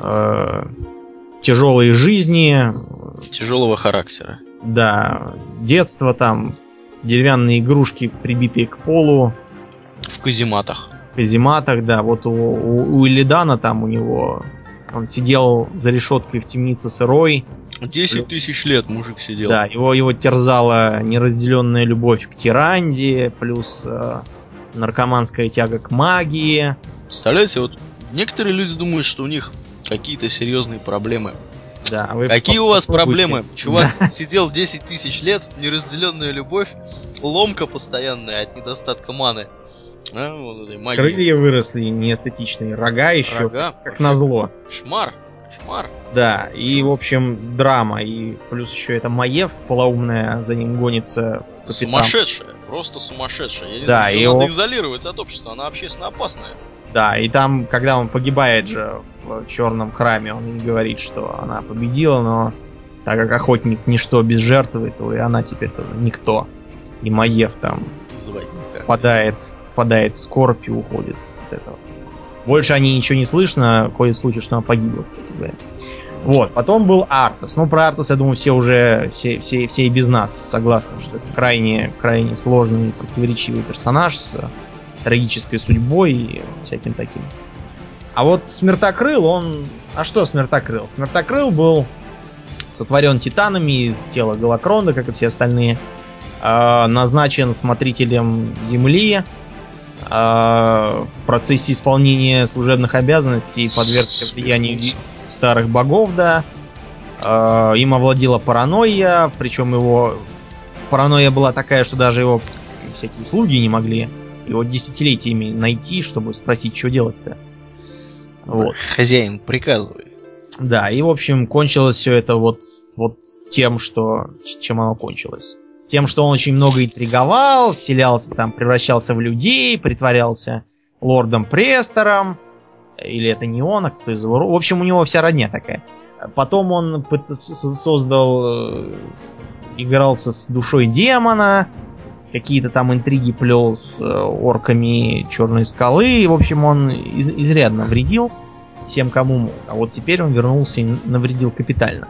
э, тяжелые жизни, Тяжелого характера. да, детство там, деревянные игрушки, прибитые к полу, В казематах. казематах, да, вот у, у, у Илидана там у него он сидел за решеткой в темнице сырой, 10 тысяч лет мужик сидел. да, его, его терзала неразделенная любовь к тиранде, плюс э, наркоманская тяга к магии. Представляете, вот некоторые люди думают, что у них какие-то серьезные проблемы. Да, а вы Какие у вас проблемы? Чувак сидел 10 тысяч лет, неразделенная любовь, ломка постоянная от недостатка маны. А, вот этой магии. Крылья выросли неэстетичные, рога еще, Рога. как назло. Шмар. Шмар. Да, и, в общем, драма, и плюс еще это Маев полоумная, за ним гонится по. Сумасшедшая. Просто сумасшедшая. Я не Да, знаю, и ее надо он- изолировать от общества, она общественно опасная. Да, и там, когда он погибает же в черном храме, он говорит, что она победила, но так как охотник ничто без жертвы, то и она теперь тоже никто. И Маев там Звать никак. впадает, впадает в скорбь и уходит от этого. Больше о ней ничего не слышно, ходит слухи, что она погибла, кстати говоря. Вот, потом был Артас. Ну, про Артас, я думаю, все уже, все, все, все и без нас согласны, что это крайне, крайне сложный и противоречивый персонаж с трагической судьбой и всяким таким. А вот Смертокрыл, он... А что Смертокрыл? Смертокрыл был сотворен титанами из тела Галакронда, как и все остальные. А, назначен смотрителем Земли. а, в процессе исполнения служебных обязанностей подвергся влиянию старых богов, да. А, им овладела паранойя, причем его паранойя была такая, что даже его всякие слуги не могли его десятилетиями найти, чтобы спросить, что делать-то. Вот. Хозяин, приказывай. Да, и в общем кончилось все это вот, вот тем, что чем оно кончилось. Тем, что он очень много интриговал, вселялся там, превращался в людей, притворялся лордом Престором. Или это не он, а кто из его... В общем, у него вся родня такая. Потом он создал... э, Игрался с душой демона. Какие-то там интриги плел с э, орками Черной скалы. В общем, он из- изрядно вредил всем, кому мог. А вот теперь он вернулся и навредил капитально.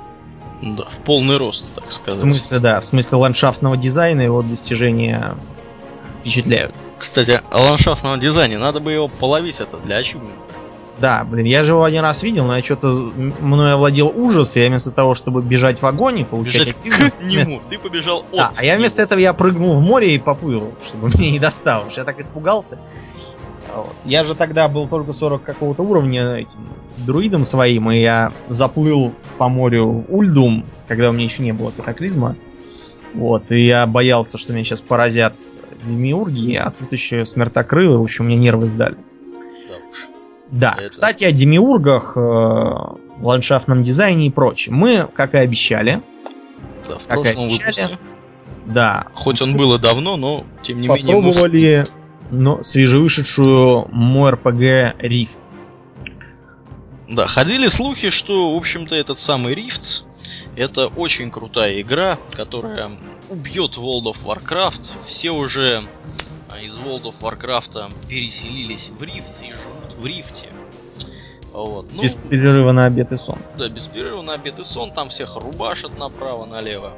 Да, в полный рост, так В сказать. смысле, да, в смысле ландшафтного дизайна его достижения впечатляют. Кстати, о ландшафтном дизайне, надо бы его половить это для ачивмента. Да, блин, я же его один раз видел, но я что-то мной овладел ужас, и я вместо того, чтобы бежать в огонь и получать Бежать achievement, к нему, ты побежал от Да, а я вместо него. этого я прыгнул в море и поплыл, чтобы меня не достал. Уж я так испугался. Вот. Я же тогда был только 40 какого-то уровня этим друидом своим, и я заплыл по морю в Ульдум, когда у меня еще не было катаклизма. Вот, и я боялся, что меня сейчас поразят демиурги, а тут еще смертокрылы, в общем, мне нервы сдали. Да Это- кстати, о демиургах, э, ландшафтном дизайне и прочем. Мы, как и обещали, Да, в прошлом обещали. выпуске. да, Хоть он было давно, но тем не менее мы попробовали но, свежевышедшую MoRPG Rift. Да, ходили слухи, что, в общем-то, этот самый Rift это очень крутая игра, которая убьет World of Warcraft. Все уже из World of Warcraft переселились в Rift и живут в Рифте. Вот. Ну, Без перерыва на обед и сон. да, без перерыва на обед и сон, там всех рубашат направо-налево.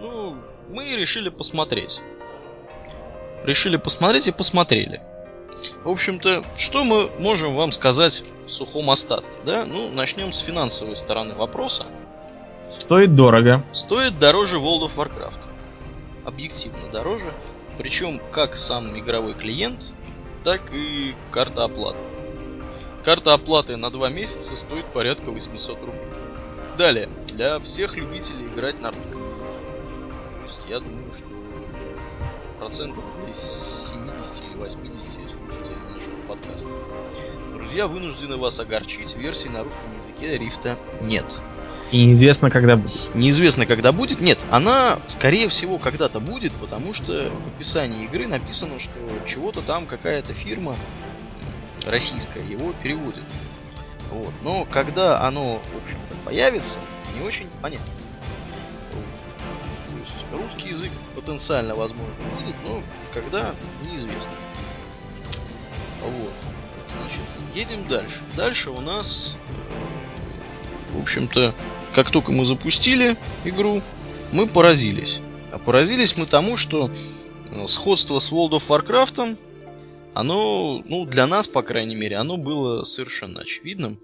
Ну, мы решили посмотреть. Решили посмотреть и посмотрели. В общем-то, что мы можем вам сказать в сухом остатке, да? Ну, начнем с финансовой стороны вопроса. Стоит дорого. Стоит дороже World of Warcraft. Объективно дороже. Причем как сам игровой клиент, так и карта оплаты. Карта оплаты на 2 месяца стоит порядка 800 рублей. Далее, для всех любителей играть на русском языке. То есть я думаю, что процентов для 70 или 80 слушателей нашего подкаста. Друзья, вынуждены вас огорчить, версии на русском языке рифта нет. И неизвестно, когда будет. Неизвестно, когда будет. Нет, она, скорее всего, когда-то будет, потому что в описании игры написано, что чего-то там какая-то фирма российская его переводит. Вот. Но когда оно, в общем-то, появится, не очень понятно. То русский язык потенциально, возможно, будет, но когда неизвестно. Вот. Значит, едем дальше. Дальше у нас, э, в общем-то, как только мы запустили игру, мы поразились. А поразились мы тому, что э, сходство с World of Warcraft, оно, ну, для нас, по крайней мере, оно было совершенно очевидным.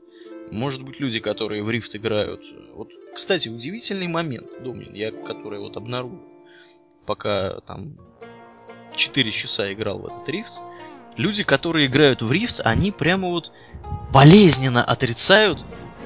Может быть, люди, которые в Rift играют... Вот, кстати, удивительный момент, Домнин, я который вот обнаружил, пока там 4 часа играл в этот Rift. Люди, которые играют в Rift, они прямо вот болезненно отрицают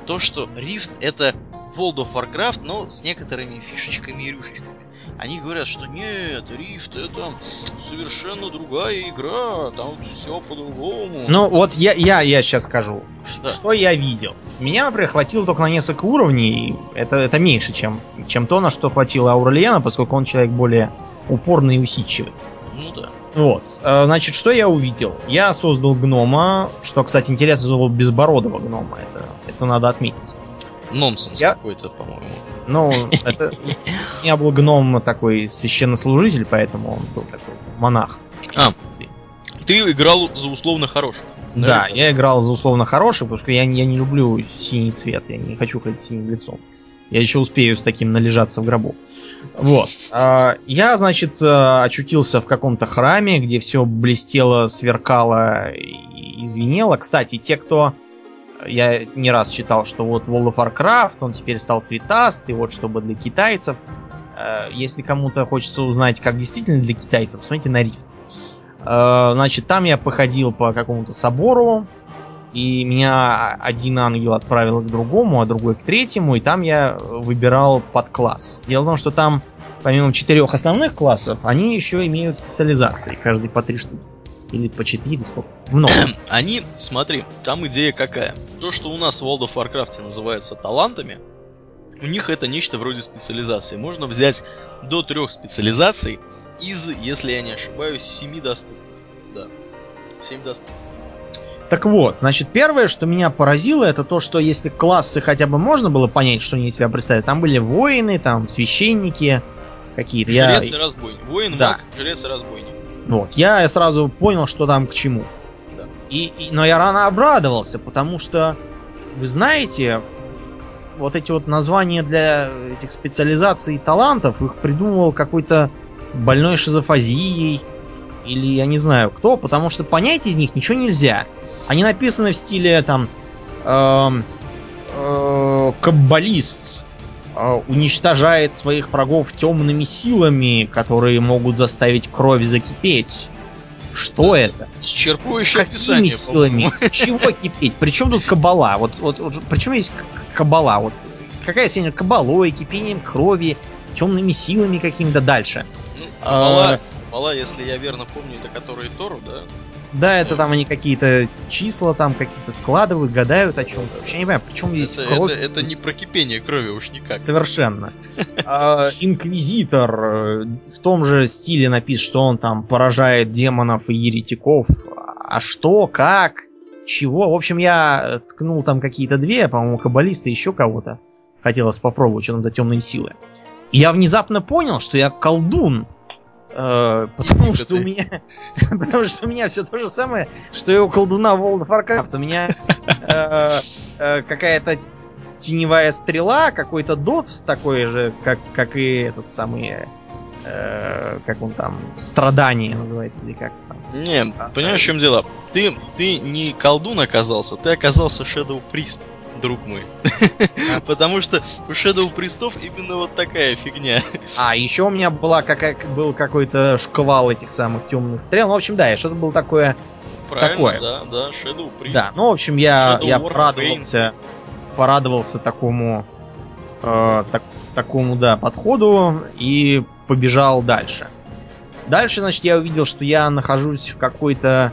то, что Rift это World of Warcraft, но с некоторыми фишечками и рюшечками. Они говорят, что нет, Rift это совершенно другая игра, там все по-другому. Ну, вот я, я, я сейчас скажу. Да. Что я видел? Меня, например, хватило только на несколько уровней. Это, это меньше, чем, чем то, на что хватило Аурлиена, поскольку он человек более упорный и усидчивый. Ну да. Вот. э, Значит, что я увидел? Я создал гнома, что, кстати, интересно, создал безбородого гнома. Это, это надо отметить. Нонсенс Я- какой-то, по-моему. Ну, это... Меня был гном такой священнослужитель, поэтому он был такой монах. Ты играл за условно хороших. Да, я играл за условно хороший, потому что я, я не люблю синий цвет, я не хочу ходить синим лицом. Я еще успею с таким належаться в гробу. Вот. А, Я, значит, э, очутился в каком-то храме, где все блестело, сверкало и звенело. Кстати, те, кто... Я не раз читал, что вот World of Warcraft, он теперь стал цветастый, вот чтобы для китайцев. Э, Если кому-то хочется узнать, как действительно для китайцев, посмотрите на Рифт. Э, Значит, там я походил по какому-то собору, и меня один ангел отправил к другому, а другой к третьему, и там я выбирал подкласс. Дело в том, что там, помимо четырех основных классов, они еще имеют специализации, каждый по три штуки. Или по четыре, сколько? Много. Они, смотри, там идея какая. То, что у нас в World of Warcraft называется талантами, у них это нечто вроде специализации. Можно взять до трех специализаций из, если я не ошибаюсь, семи доступных. Да. Семь доступных. Так вот, значит, первое, что меня поразило, это то, что если классы хотя бы можно было понять, что они из себя представляют, там были воины, там священники какие-то. Я- Жрец и разбойник. Воин, Да. маг, жрец и разбойник. Вот, я сразу понял, что там к чему. Да. И, и- но я рано обрадовался, потому что, вы знаете, вот эти вот названия для этих специализаций и талантов, их придумывал какой-то больной шизофазией, или я не знаю кто, потому что понять из них ничего нельзя. Они написаны в стиле там эм, э, каббалист э, уничтожает своих врагов темными силами, которые могут заставить кровь закипеть. Что это? Исчерпывающее Какими описание, силами? по-моему. Чего кипеть? Причем тут кабала? Вот, вот, вот причем есть кабала? Вот какая между кабалой, кипением крови, темными силами какими-то дальше. Ну, кабала, кабала, если я верно помню, это которые Тору, да? Да, это там они какие-то числа там какие-то складывают, гадают о чем-то. Вообще не понимаю, причем здесь это, кровь. Это, это не про кипение крови уж никак. Совершенно. А, Инквизитор э, в том же стиле написано, что он там поражает демонов и еретиков. А что, как, чего? В общем, я ткнул там какие-то две, по-моему, каббалисты, еще кого-то. Хотелось попробовать, что там до темной силы. И я внезапно понял, что я колдун. Э, потому что ты. у меня. Потому что у меня все то же самое, что и у колдуна World of Warcraft. У меня э, э, какая-то теневая стрела, какой-то дот такой же, как, как и этот самый. э, как он там, страдание называется, или как там. Не, понимаешь, в чем дело? Ты, ты не колдун оказался, ты оказался Shadow Priest, друг мой. Потому что у Shadow Priestов именно вот такая фигня. А, еще у меня была какая, был какой-то шквал этих самых темных стрел. Ну, в общем, да, и что-то было такое. Правильно, Такое. да, да, Shadow Priest. Да, ну, в общем, я, Shadow я War порадовался, порадовался такому, э, так- такому, да, подходу и побежал дальше. Дальше, значит, я увидел, что я нахожусь в какой-то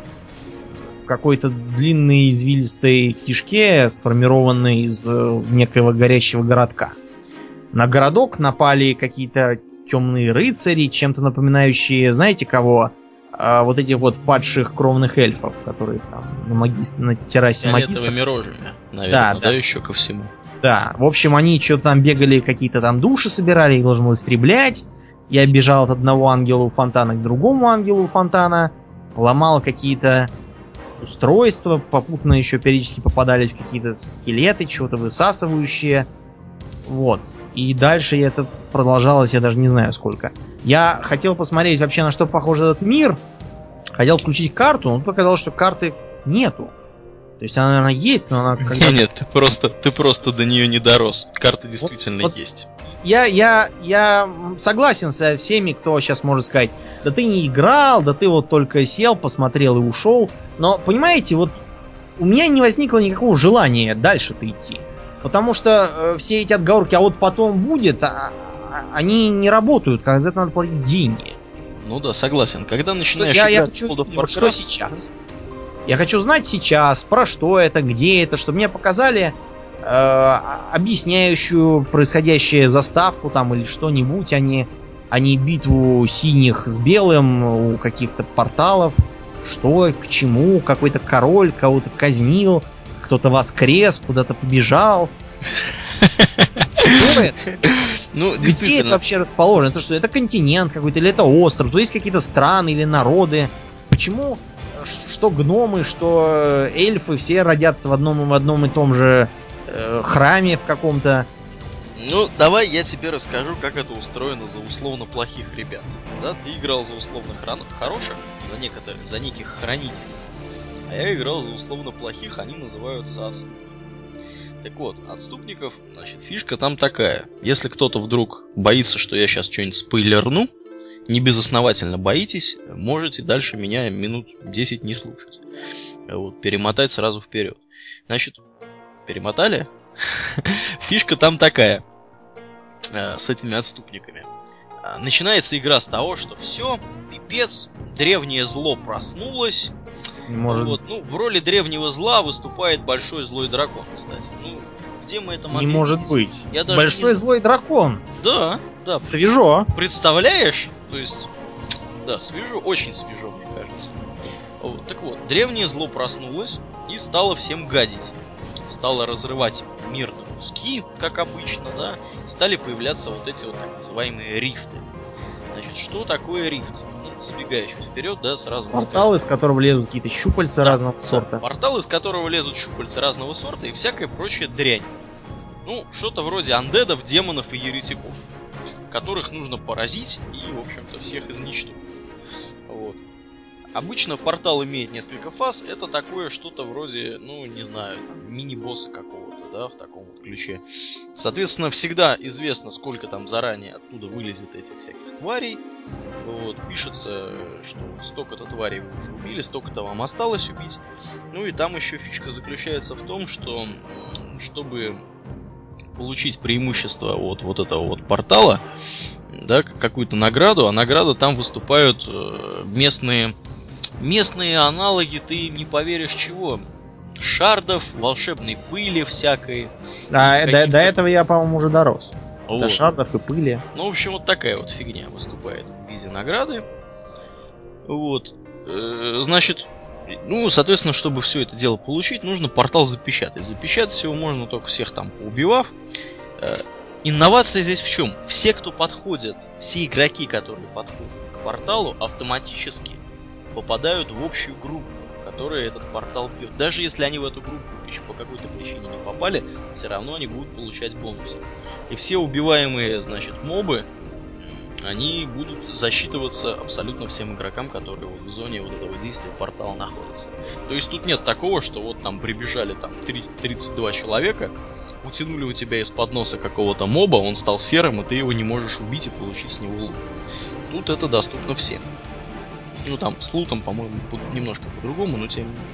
какой-то длинной извилистой кишке, сформированной из э, некоего горящего городка. На городок напали какие-то темные рыцари, чем-то напоминающие, знаете кого? А, вот этих вот падших кровных эльфов, которые там на, магис- на террасе С магистра. фиолетовыми рожами, наверное, Да, да, да. еще ко всему. Да, в общем, они что-то там бегали, какие-то там души собирали, их должен был истреблять. Я бежал от одного ангела у фонтана к другому ангелу у фонтана, ломал какие-то устройства, попутно еще периодически попадались какие-то скелеты, чего-то высасывающие. Вот. И дальше это продолжалось, я даже не знаю сколько. Я хотел посмотреть вообще, на что похож этот мир. Хотел включить карту, но показалось, что карты нету. То есть она, наверное, есть, но она как Нет, нет, ты просто, ты просто до нее не дорос. Карта действительно вот- есть. я, я, я согласен со всеми, кто сейчас может сказать, да ты не играл, да ты вот только сел, посмотрел и ушел. Но, понимаете, вот у меня не возникло никакого желания дальше-то идти. Потому что э, все эти отговорки, а вот потом будет, а- а- они не работают, когда за это надо платить деньги. Ну да, согласен. Когда начинаешь я, я играть в хочу, World of вот что Warcraft, сейчас. Я хочу знать сейчас, про что это, где это, чтобы мне показали э, объясняющую происходящее заставку там или что-нибудь, а не, а не битву синих с белым у каких-то порталов. Что, к чему, какой-то король кого-то казнил, кто-то воскрес, куда-то побежал. Ну, Где это вообще расположено? Это что, это континент какой-то, или это остров? То есть какие-то страны или народы? Почему что гномы, что э, эльфы все родятся в одном, в одном и том же э, храме в каком-то? Ну, давай я тебе расскажу, как это устроено за условно плохих ребят. Да, ты играл за условно хран- хороших, за некоторых, за неких хранителей. А я играл за условно плохих, они называются отступники. Так вот, отступников, значит, фишка там такая. Если кто-то вдруг боится, что я сейчас что-нибудь спойлерну, не безосновательно боитесь, можете дальше меня минут 10 не слушать. Вот, перемотать сразу вперед. Значит, перемотали? Фишка там такая э, с этими отступниками. А, Начинается игра с того, что все, пипец, древнее зло проснулось. Может, Вот, ну, в роли древнего зла выступает большой злой дракон, кстати. Ну, где мы это не могли может видеть? быть. Я даже Большой не- злой дракон. Да, да. Свежо. Представляешь? То есть, да, свежо, очень свежо, мне кажется. Вот, так вот, древнее зло проснулось и стало всем гадить. Стало разрывать мир на куски, как обычно, да. Стали появляться вот эти вот так называемые рифты. Значит, что такое рифт? Ну, забегая чуть вперед, да, сразу Портал, из которого лезут какие-то щупальца Да, разного Да, сорта. Портал, из которого лезут щупальца разного сорта и всякая прочая дрянь. Ну, что-то вроде андедов, демонов и еретиков, которых нужно поразить и, в общем-то, всех изничтожить. Вот. Обычно портал имеет несколько фаз. Это такое что-то вроде, ну, не знаю, мини-босса какого-то, да, в таком вот ключе. Соответственно, всегда известно, сколько там заранее оттуда вылезет этих всяких тварей. Вот, пишется, что столько-то тварей вы уже убили, столько-то вам осталось убить. Ну и там еще фишка заключается в том, что чтобы получить преимущество от вот этого вот портала, да, какую-то награду, а награда там выступают э, местные местные аналоги, ты не поверишь чего. Шардов, волшебной пыли всякой. А, до, до этого я, по-моему, уже дорос. Вот. До шардов и пыли. Ну, в общем, вот такая вот фигня выступает в виде награды. Вот. Э, значит, ну, соответственно, чтобы все это дело получить, нужно портал запечатать. Запечатать его можно только всех там поубивав. Э, инновация здесь в чем? Все, кто подходит, все игроки, которые подходят к порталу, автоматически попадают в общую группу, которая этот портал бьет. Даже если они в эту группу еще по какой-то причине не попали, все равно они будут получать бонусы. И все убиваемые, значит, мобы, они будут засчитываться абсолютно всем игрокам, которые вот в зоне вот этого действия портала находятся. То есть тут нет такого, что вот там прибежали там 32 человека, утянули у тебя из-под носа какого-то моба, он стал серым, и ты его не можешь убить и получить с него лут. Тут это доступно всем. Ну там с лутом, по-моему, немножко по-другому, но тем не менее.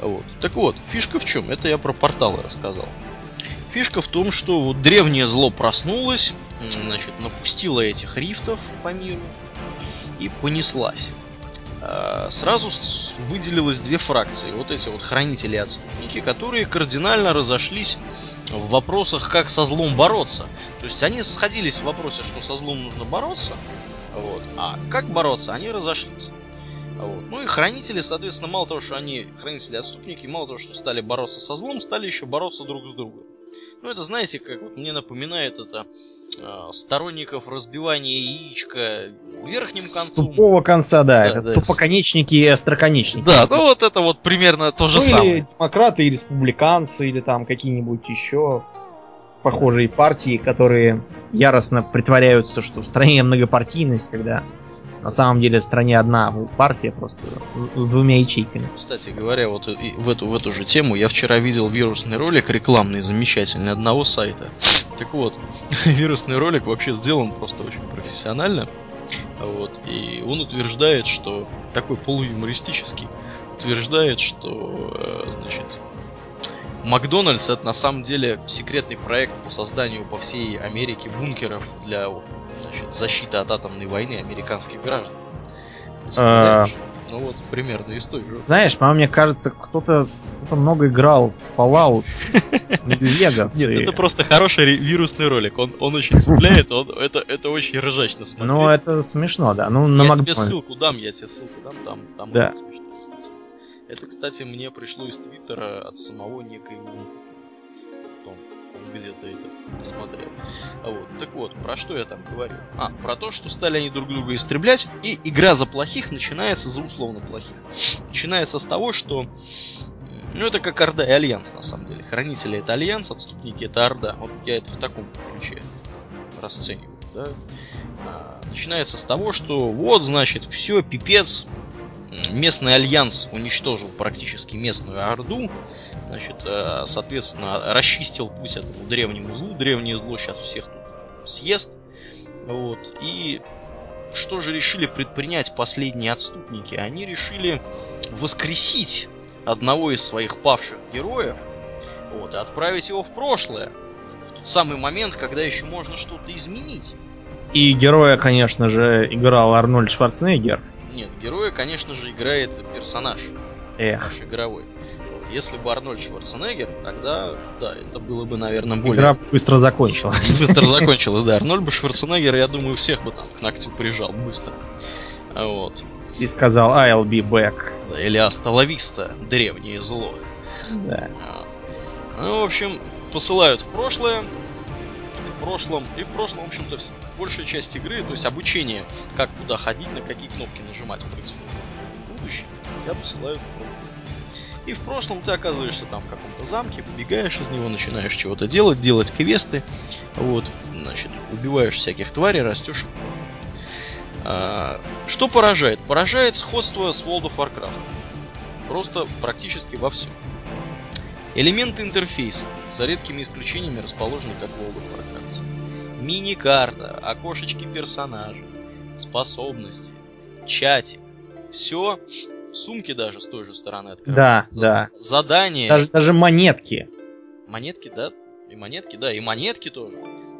Вот. Так вот, фишка в чем? Это я про порталы рассказал. Фишка в том, что вот древнее зло проснулось, значит, напустило этих рифтов по миру и понеслась. А, сразу выделилось две фракции. Вот эти вот хранители и отступники, которые кардинально разошлись в вопросах, как со злом бороться. То есть они сходились в вопросе, что со злом нужно бороться, вот, а как бороться, они разошлись. Вот. Ну и хранители, соответственно, мало того, что они хранители отступники, мало того, что стали бороться со злом, стали еще бороться друг с другом. Ну, это, знаете, как вот мне напоминает это э, сторонников разбивания яичка верхним концом. С тупого конца, да. да это да, тупоконечники и остроконечники. Да, ну вот это вот примерно то же ну, самое. Или демократы, и республиканцы, или там какие-нибудь еще похожие партии, которые яростно притворяются, что в стране многопартийность, когда на самом деле в стране одна партия просто с двумя ячейками. Кстати говоря, вот в эту, в эту же тему я вчера видел вирусный ролик рекламный, замечательный, одного сайта. Так вот, вирусный ролик вообще сделан просто очень профессионально. Вот, и он утверждает, что такой полуюмористический, утверждает, что, э, значит, Макдональдс это на самом деле секретный проект по созданию по всей Америке бункеров для значит, защиты от атомной войны американских граждан. А... Ну вот, примерно из той же. Знаешь, по мне кажется, кто-то кто много играл в Fallout, Vegas. Нет, это просто хороший вирусный ролик. Он, он очень цепляет, он, это, это очень ржачно смотреть. Ну, это смешно, да. Ну, на я тебе ссылку дам, я тебе ссылку дам, там, там да. Это, кстати, мне пришло из Твиттера от самого. Он где-то это посмотрел. А вот. Так вот, про что я там говорил? А, про то, что стали они друг друга истреблять, и игра за плохих начинается за условно плохих. Начинается с того, что ну, это как Орда и Альянс, на самом деле. Хранители это Альянс, отступники это Орда. Вот я это в таком ключе расцениваю, да. А, начинается с того, что вот, значит, все, пипец, местный альянс уничтожил практически местную орду, значит, э, соответственно, расчистил путь этому древнему злу. Древнее зло сейчас всех тут съест. Вот. И что же решили предпринять последние отступники? Они решили воскресить одного из своих павших героев вот, и отправить его в прошлое. В тот самый момент, когда еще можно что-то изменить. И героя, конечно же, играл Арнольд Шварценеггер. Нет, героя, конечно же, играет персонаж. Эх. Наш игровой. Если бы Арнольд Шварценеггер, тогда, да, это было бы, наверное, более... Игра быстро закончилась. Быстро закончилась, да. Арнольд бы Шварценеггер, я думаю, всех бы там к ногтю прижал быстро. Вот. И сказал I'll be back. Или Асталависта, древнее зло. Да. Ну, в общем, посылают в прошлое, прошлом. И в прошлом, в общем-то, большая часть игры, то есть обучение, как куда ходить, на какие кнопки нажимать происходит. В будущем тебя посылают в. И в прошлом ты оказываешься там в каком-то замке, побегаешь из него, начинаешь чего-то делать, делать квесты, вот, значит, убиваешь всяких тварей, растешь. А, что поражает? Поражает сходство с World of Warcraft. Просто практически во всем. Элементы интерфейса, за редкими исключениями, расположены как в World of Warcraft. Мини-карта, окошечки персонажей, способности, чатик. Все, сумки даже с той же стороны открывают. Да, да. Задания. Даже, даже монетки. Монетки, да? И монетки, да, и монетки тоже.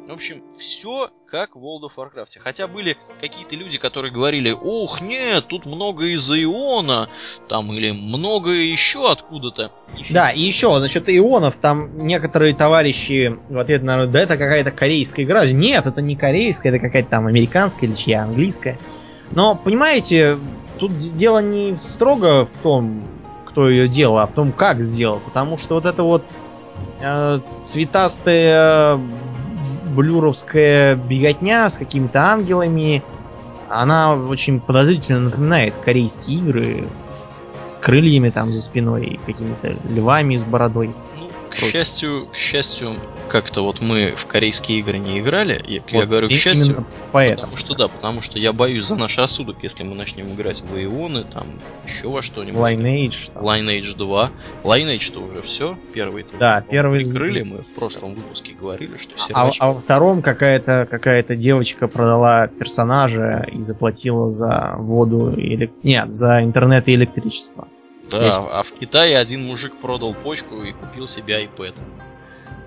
В общем, все как в World of Warcraft. Хотя были какие-то люди, которые говорили, ох, нет, тут много из-за Иона, там, или много еще откуда-то. Да, и еще, насчет Ионов, там некоторые товарищи в ответ на да это какая-то корейская игра. Нет, это не корейская, это какая-то там американская или чья, английская. Но, понимаете, тут дело не строго в том, кто ее делал, а в том, как сделал. Потому что вот это вот э, цветастая блюровская беготня с какими-то ангелами, она очень подозрительно напоминает корейские игры с крыльями там за спиной, какими-то львами с бородой. К счастью, к счастью, как-то вот мы в корейские игры не играли. Я, вот я говорю, к счастью, поэтому. потому что да, потому что я боюсь за наш рассудок, если мы начнем играть в Ионы, там еще во что-нибудь. Lineage. Там. Lineage 2. Lineage-то уже все. Первый Да, первый. Прикрыли, мы в прошлом выпуске говорили, что все. А, а во втором какая-то какая-то девочка продала персонажа и заплатила за воду или нет, за интернет и электричество. Да, Есть... а в Китае один мужик продал почку и купил себе iPad.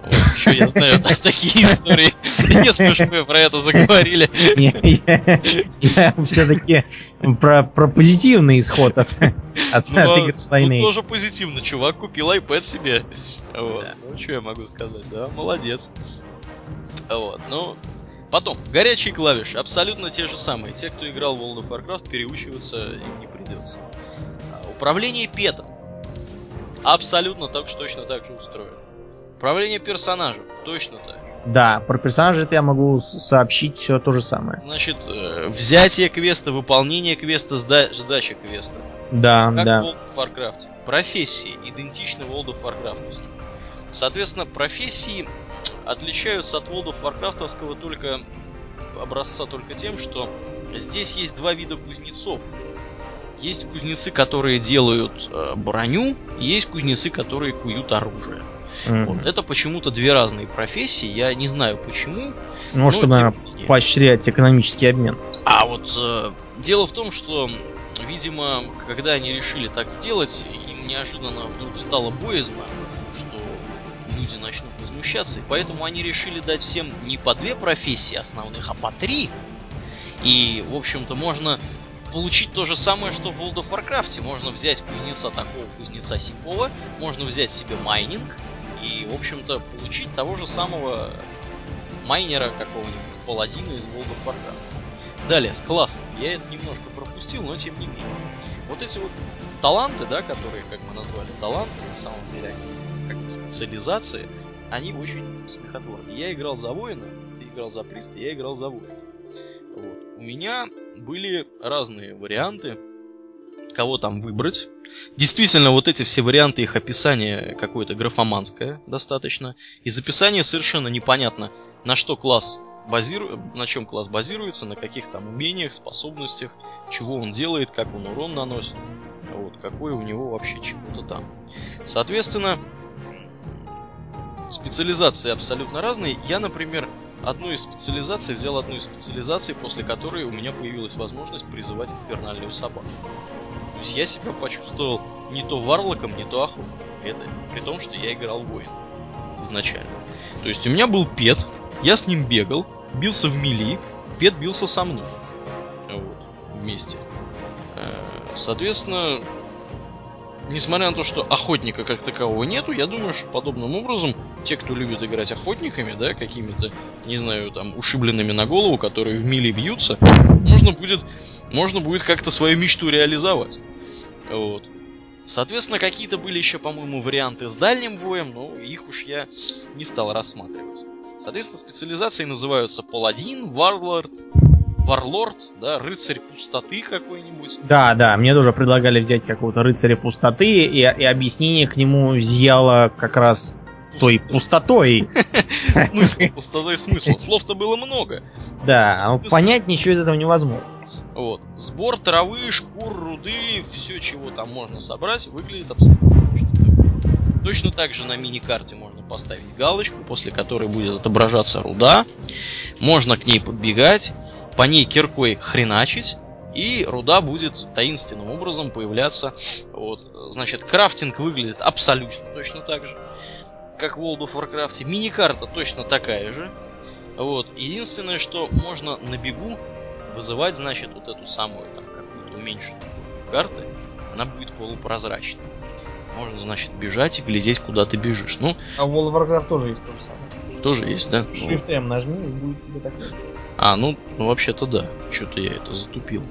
Вот, еще я знаю такие истории. Если уж мы про это заговорили. Я все-таки про позитивный исход от игр Тут тоже позитивно. Чувак купил iPad себе. Вот. Ну, что я могу сказать? Да, молодец. Вот, ну, Потом, горячие клавиши, абсолютно те же самые. Те, кто играл в World of Warcraft, переучиваться им не придется. Управление петом. Абсолютно так же точно так же устроено. Управление персонажем. Точно так же. Да, про персонажа это я могу сообщить все то же самое. Значит, э, взятие квеста, выполнение квеста, сда- сдача квеста. Да, как да. в World of Warcraft. Профессии идентичны World of Warcraft. Соответственно, профессии отличаются от World of Warcraft только образца только тем, что здесь есть два вида кузнецов. Есть кузнецы, которые делают э, броню, есть кузнецы, которые куют оружие. Mm-hmm. Вот. Это почему-то две разные профессии, я не знаю почему. Ну, чтобы, наверное, поощрять экономический обмен. А вот э, дело в том, что, видимо, когда они решили так сделать, им неожиданно вдруг стало боязно, что люди начнут возмущаться, и поэтому они решили дать всем не по две профессии основных, а по три. И, в общем-то, можно получить то же самое, что в World of Warcraft. Можно взять кузнеца такого, кузнеца сякого, можно взять себе майнинг и, в общем-то, получить того же самого майнера какого-нибудь, паладина из World of Warcraft. Далее, с классом. Я это немножко пропустил, но тем не менее. Вот эти вот таланты, да, которые, как мы назвали, таланты, на самом деле они как бы специализации, они очень смехотворны. Я играл за воина, ты играл за приста, я играл за воина. Вот. У меня были разные варианты, кого там выбрать. Действительно, вот эти все варианты, их описание какое-то графоманское достаточно. Из описания совершенно непонятно, на что класс базиру... на чем класс базируется, на каких там умениях, способностях, чего он делает, как он урон наносит, вот, какой у него вообще чего-то там. Соответственно, специализации абсолютно разные. Я, например, одну из специализаций, взял одну из специализаций, после которой у меня появилась возможность призывать инфернальную собаку. То есть я себя почувствовал не то варлоком, не то охотником. Это при том, что я играл воин изначально. То есть у меня был пет, я с ним бегал, бился в мили, пет бился со мной. Вот, вместе. Э, соответственно, несмотря на то, что охотника как такового нету, я думаю, что подобным образом те, кто любит играть охотниками, да, какими-то, не знаю, там, ушибленными на голову, которые в миле бьются, можно будет, можно будет как-то свою мечту реализовать. Вот. Соответственно, какие-то были еще, по-моему, варианты с дальним боем, но их уж я не стал рассматривать. Соответственно, специализации называются Паладин, Варлорд, Варлорд, да, рыцарь пустоты какой-нибудь. Да, да, мне тоже предлагали взять какого-то рыцаря пустоты, и, и объяснение к нему зияло как раз той пустотой. Смысл, пустотой смысл. Слов-то было много. Да, а понять ничего из этого невозможно. Вот. Сбор травы, шкур, руды, все, чего там можно собрать, выглядит абсолютно. Точно так же на мини-карте можно поставить галочку, после которой будет отображаться руда. Можно к ней подбегать по ней киркой хреначить, и руда будет таинственным образом появляться. Вот. Значит, крафтинг выглядит абсолютно точно так же. как в World of Warcraft. Мини-карта точно такая же. Вот. Единственное, что можно на бегу вызывать, значит, вот эту самую, там, какую-то уменьшенную карты. Она будет полупрозрачной. Можно, значит, бежать и глядеть, куда ты бежишь. Ну, а в World of Warcraft тоже есть то же самое. Тоже есть, да? Shift M нажми, и будет тебе такое. А, ну, ну вообще-то да. Что-то я это затупил.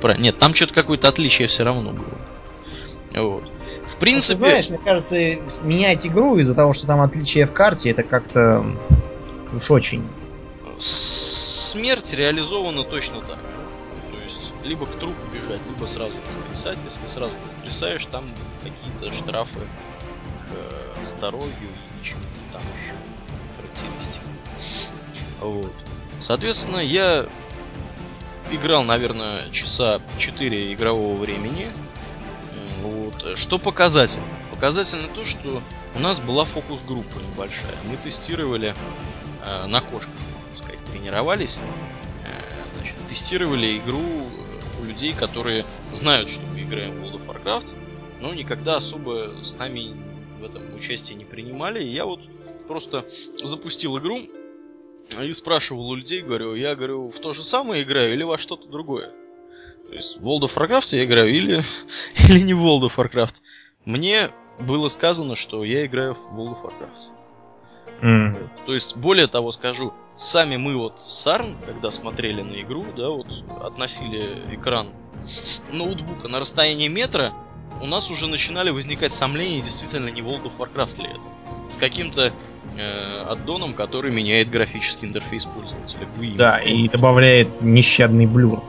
Про... Нет, там что-то какое-то отличие все равно было. Вот. В принципе... Ну, ты знаешь, мне кажется, менять игру из-за того, что там отличие в карте, это как-то уж очень. Смерть реализована точно так. То есть, либо к трупу бежать, либо сразу воскресать. Если сразу воскресаешь, там какие-то штрафы к э, здоровью и чему-то там еще характеристики. Вот. Соответственно, я играл, наверное, часа 4 игрового времени. Вот. Что показательно? Показательно то, что у нас была фокус-группа небольшая. Мы тестировали э, на кошках, можно сказать, тренировались. Э, значит, тестировали игру у людей, которые знают, что мы играем в World of Warcraft, но никогда особо с нами в этом участие не принимали. И я вот просто запустил игру и спрашивал у людей, говорю, я говорю, в то же самое играю или во что-то другое? То есть в World of Warcraft я играю или, или не в World of Warcraft. Мне было сказано, что я играю в World of Warcraft. Mm. То есть, более того скажу, сами мы вот с Сарн, когда смотрели на игру, да, вот относили экран ноутбука на расстояние метра, у нас уже начинали возникать сомнения, действительно не World of Warcraft ли это. С каким-то э, аддоном, который меняет графический интерфейс пользователя. GUI. Да, и добавляет нещадный блюр.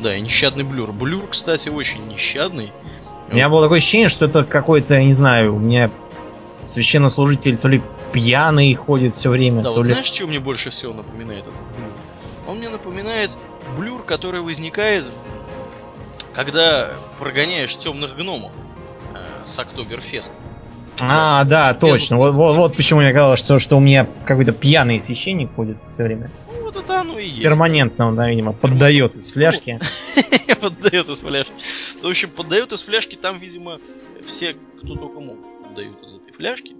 Да, и нещадный блюр. Блюр, кстати, очень нещадный. У меня было такое ощущение, что это какой-то, я не знаю, у меня священнослужитель то ли пьяный ходит все время, да, вот ли... знаешь, что мне больше всего напоминает этот блюр? Он мне напоминает блюр, который возникает, когда прогоняешь темных гномов э, с Октоберфеста. А, да, точно. Вот, вот, вот почему я говорил, что, что у меня какой-то пьяный священник ходит все время. Ну, вот это оно и есть. Перманентно он, да, видимо, поддает из фляжки. Поддает из фляжки. В общем, поддает из фляжки там, видимо, все, кто только мог, поддают из этой фляжки.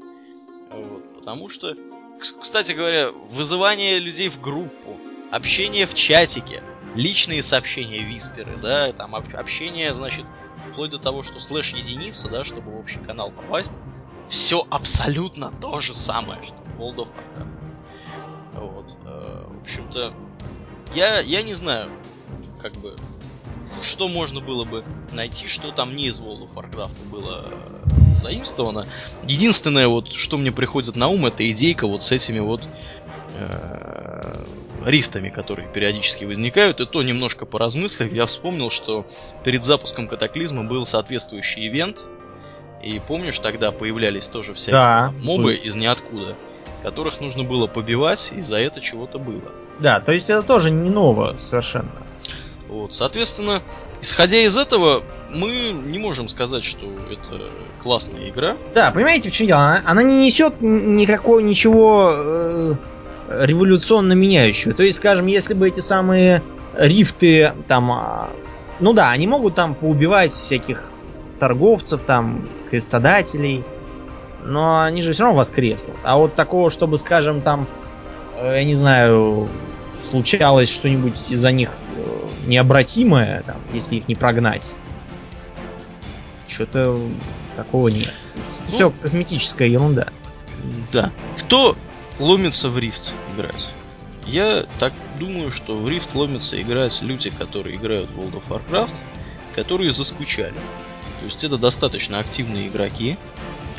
Вот, потому что, кстати говоря, вызывание людей в группу, общение в чатике, личные сообщения висперы, да, там общение, значит, вплоть до того, что слэш единица, да, чтобы в общий канал попасть, все абсолютно то же самое, что в World of Warcraft. Вот. Э, в общем-то, я, я не знаю, как бы, что можно было бы найти, что там не из World of Warcraft было э, заимствовано. Единственное, вот, что мне приходит на ум, это идейка вот с этими вот э, рифтами, которые периодически возникают. И то немножко поразмыслив, я вспомнил, что перед запуском катаклизма был соответствующий ивент, и помнишь, тогда появлялись тоже всякие да. мобы из ниоткуда, которых нужно было побивать, и за это чего-то было. Да, то есть это тоже не ново совершенно. Вот, соответственно, исходя из этого, мы не можем сказать, что это классная игра. Да, понимаете, в чем дело? Она, она не несет никакого ничего э, революционно меняющего. То есть, скажем, если бы эти самые рифты там, а, ну да, они могут там поубивать всяких торговцев, там, крестодателей, но они же все равно воскреснут. А вот такого, чтобы, скажем, там, э, я не знаю, случалось что-нибудь из-за них э, необратимое, там, если их не прогнать, что-то такого нет. Ну, все косметическая ерунда. Да. Кто ломится в рифт играть? Я так думаю, что в рифт ломится играть люди, которые играют в World of Warcraft, которые заскучали. То есть это достаточно активные игроки,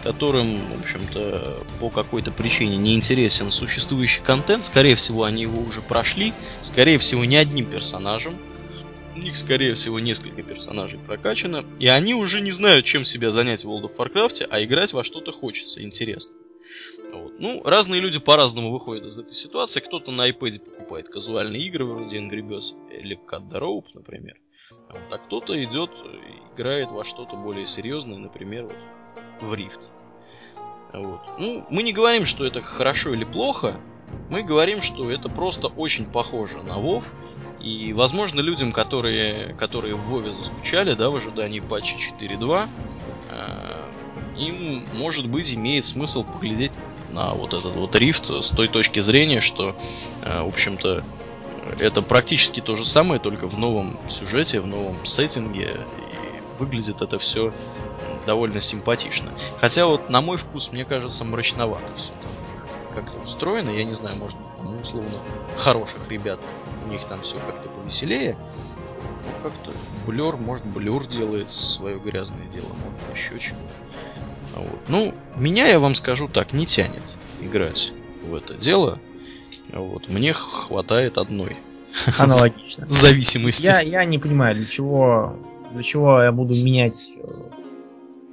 которым, в общем-то, по какой-то причине не интересен существующий контент. Скорее всего, они его уже прошли. Скорее всего, не одним персонажем. У них, скорее всего, несколько персонажей прокачано. И они уже не знают, чем себя занять в World of Warcraft, а играть во что-то хочется, интересно. Вот. Ну, разные люди по-разному выходят из этой ситуации. Кто-то на iPad покупает казуальные игры, вроде Angry Birds или Cut the Rope, например. Вот. А кто-то идет играет во что-то более серьезное, например, вот в Rift. Вот. Ну, мы не говорим, что это хорошо или плохо, мы говорим, что это просто очень похоже на WoW, и, возможно, людям, которые, которые в Вове заскучали, да, в ожидании патча 4.2, э, им, может быть, имеет смысл поглядеть на вот этот вот рифт с той точки зрения, что, э, в общем-то, это практически то же самое, только в новом сюжете, в новом сеттинге. И выглядит это все довольно симпатично. Хотя вот на мой вкус, мне кажется, мрачновато все как-то устроено. Я не знаю, может быть, там, условно, хороших ребят, у них там все как-то повеселее. Ну, как-то Блер, может, Блюр делает свое грязное дело, может, еще чего. Вот. Ну, меня, я вам скажу так, не тянет играть в это дело. Вот. Мне хватает одной. Аналогично. Зависимости. Я, я не понимаю, для чего, для чего я буду менять э,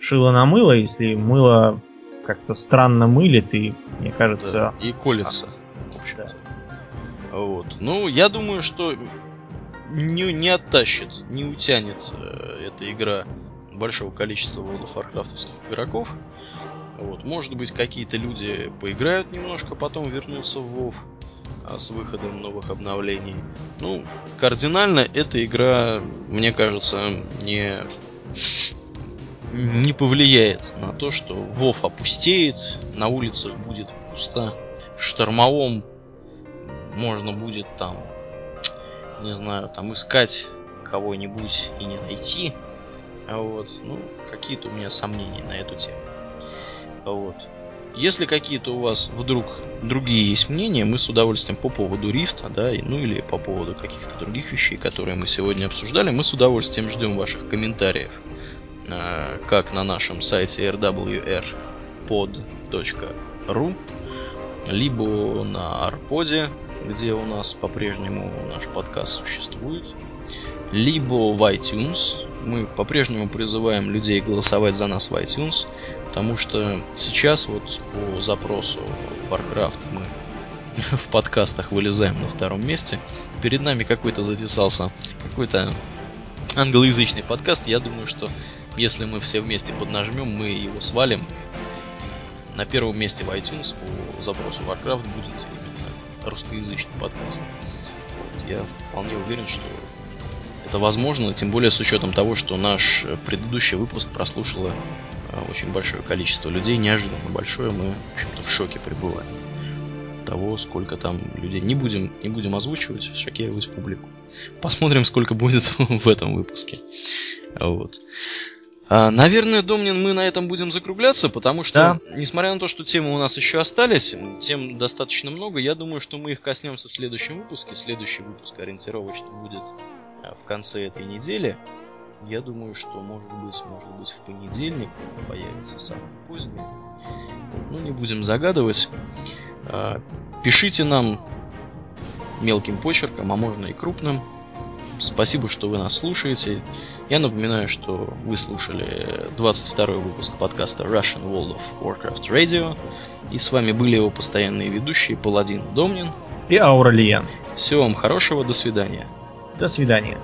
шило на мыло, если мыло как-то странно мылит и, мне кажется... Да, и колется. В общем да. Вот. Ну, я думаю, что не, не оттащит, не утянет э, эта игра большого количества World of Warcraft игроков. Вот. Может быть, какие-то люди поиграют немножко, потом вернутся в WoW а, с выходом новых обновлений. Ну, кардинально эта игра, мне кажется, не, не повлияет на то, что Вов опустеет, на улицах будет пусто, в штормовом можно будет там, не знаю, там искать кого-нибудь и не найти. А вот, ну, какие-то у меня сомнения на эту тему. А вот. Если какие-то у вас вдруг другие есть мнения, мы с удовольствием по поводу рифта, да, ну или по поводу каких-то других вещей, которые мы сегодня обсуждали, мы с удовольствием ждем ваших комментариев, а, как на нашем сайте rwrpod.ru, либо на Арподе, где у нас по-прежнему наш подкаст существует, либо в iTunes. Мы по-прежнему призываем людей голосовать за нас в iTunes, потому что сейчас вот по запросу Warcraft мы в подкастах вылезаем на втором месте. Перед нами какой-то затесался какой-то англоязычный подкаст. Я думаю, что если мы все вместе поднажмем, мы его свалим. На первом месте в iTunes по запросу Warcraft будет именно русскоязычный подкаст. Я вполне уверен, что это возможно, тем более с учетом того, что наш предыдущий выпуск прослушало э, очень большое количество людей, неожиданно большое, мы, в общем-то, в шоке пребываем того, сколько там людей. Не будем, не будем озвучивать, шокировать публику. Посмотрим, сколько будет в этом выпуске. Вот. А, наверное, Домнин, мы на этом будем закругляться, потому что, да. несмотря на то, что темы у нас еще остались, тем достаточно много, я думаю, что мы их коснемся в следующем выпуске. Следующий выпуск ориентировочно будет в конце этой недели. Я думаю, что может быть, может быть в понедельник появится самый поздний. Ну, не будем загадывать. Э, пишите нам мелким почерком, а можно и крупным. Спасибо, что вы нас слушаете. Я напоминаю, что вы слушали 22 выпуск подкаста Russian World of Warcraft Radio. И с вами были его постоянные ведущие Паладин Домнин и Ауралиен. Всего вам хорошего, до свидания. До свидания.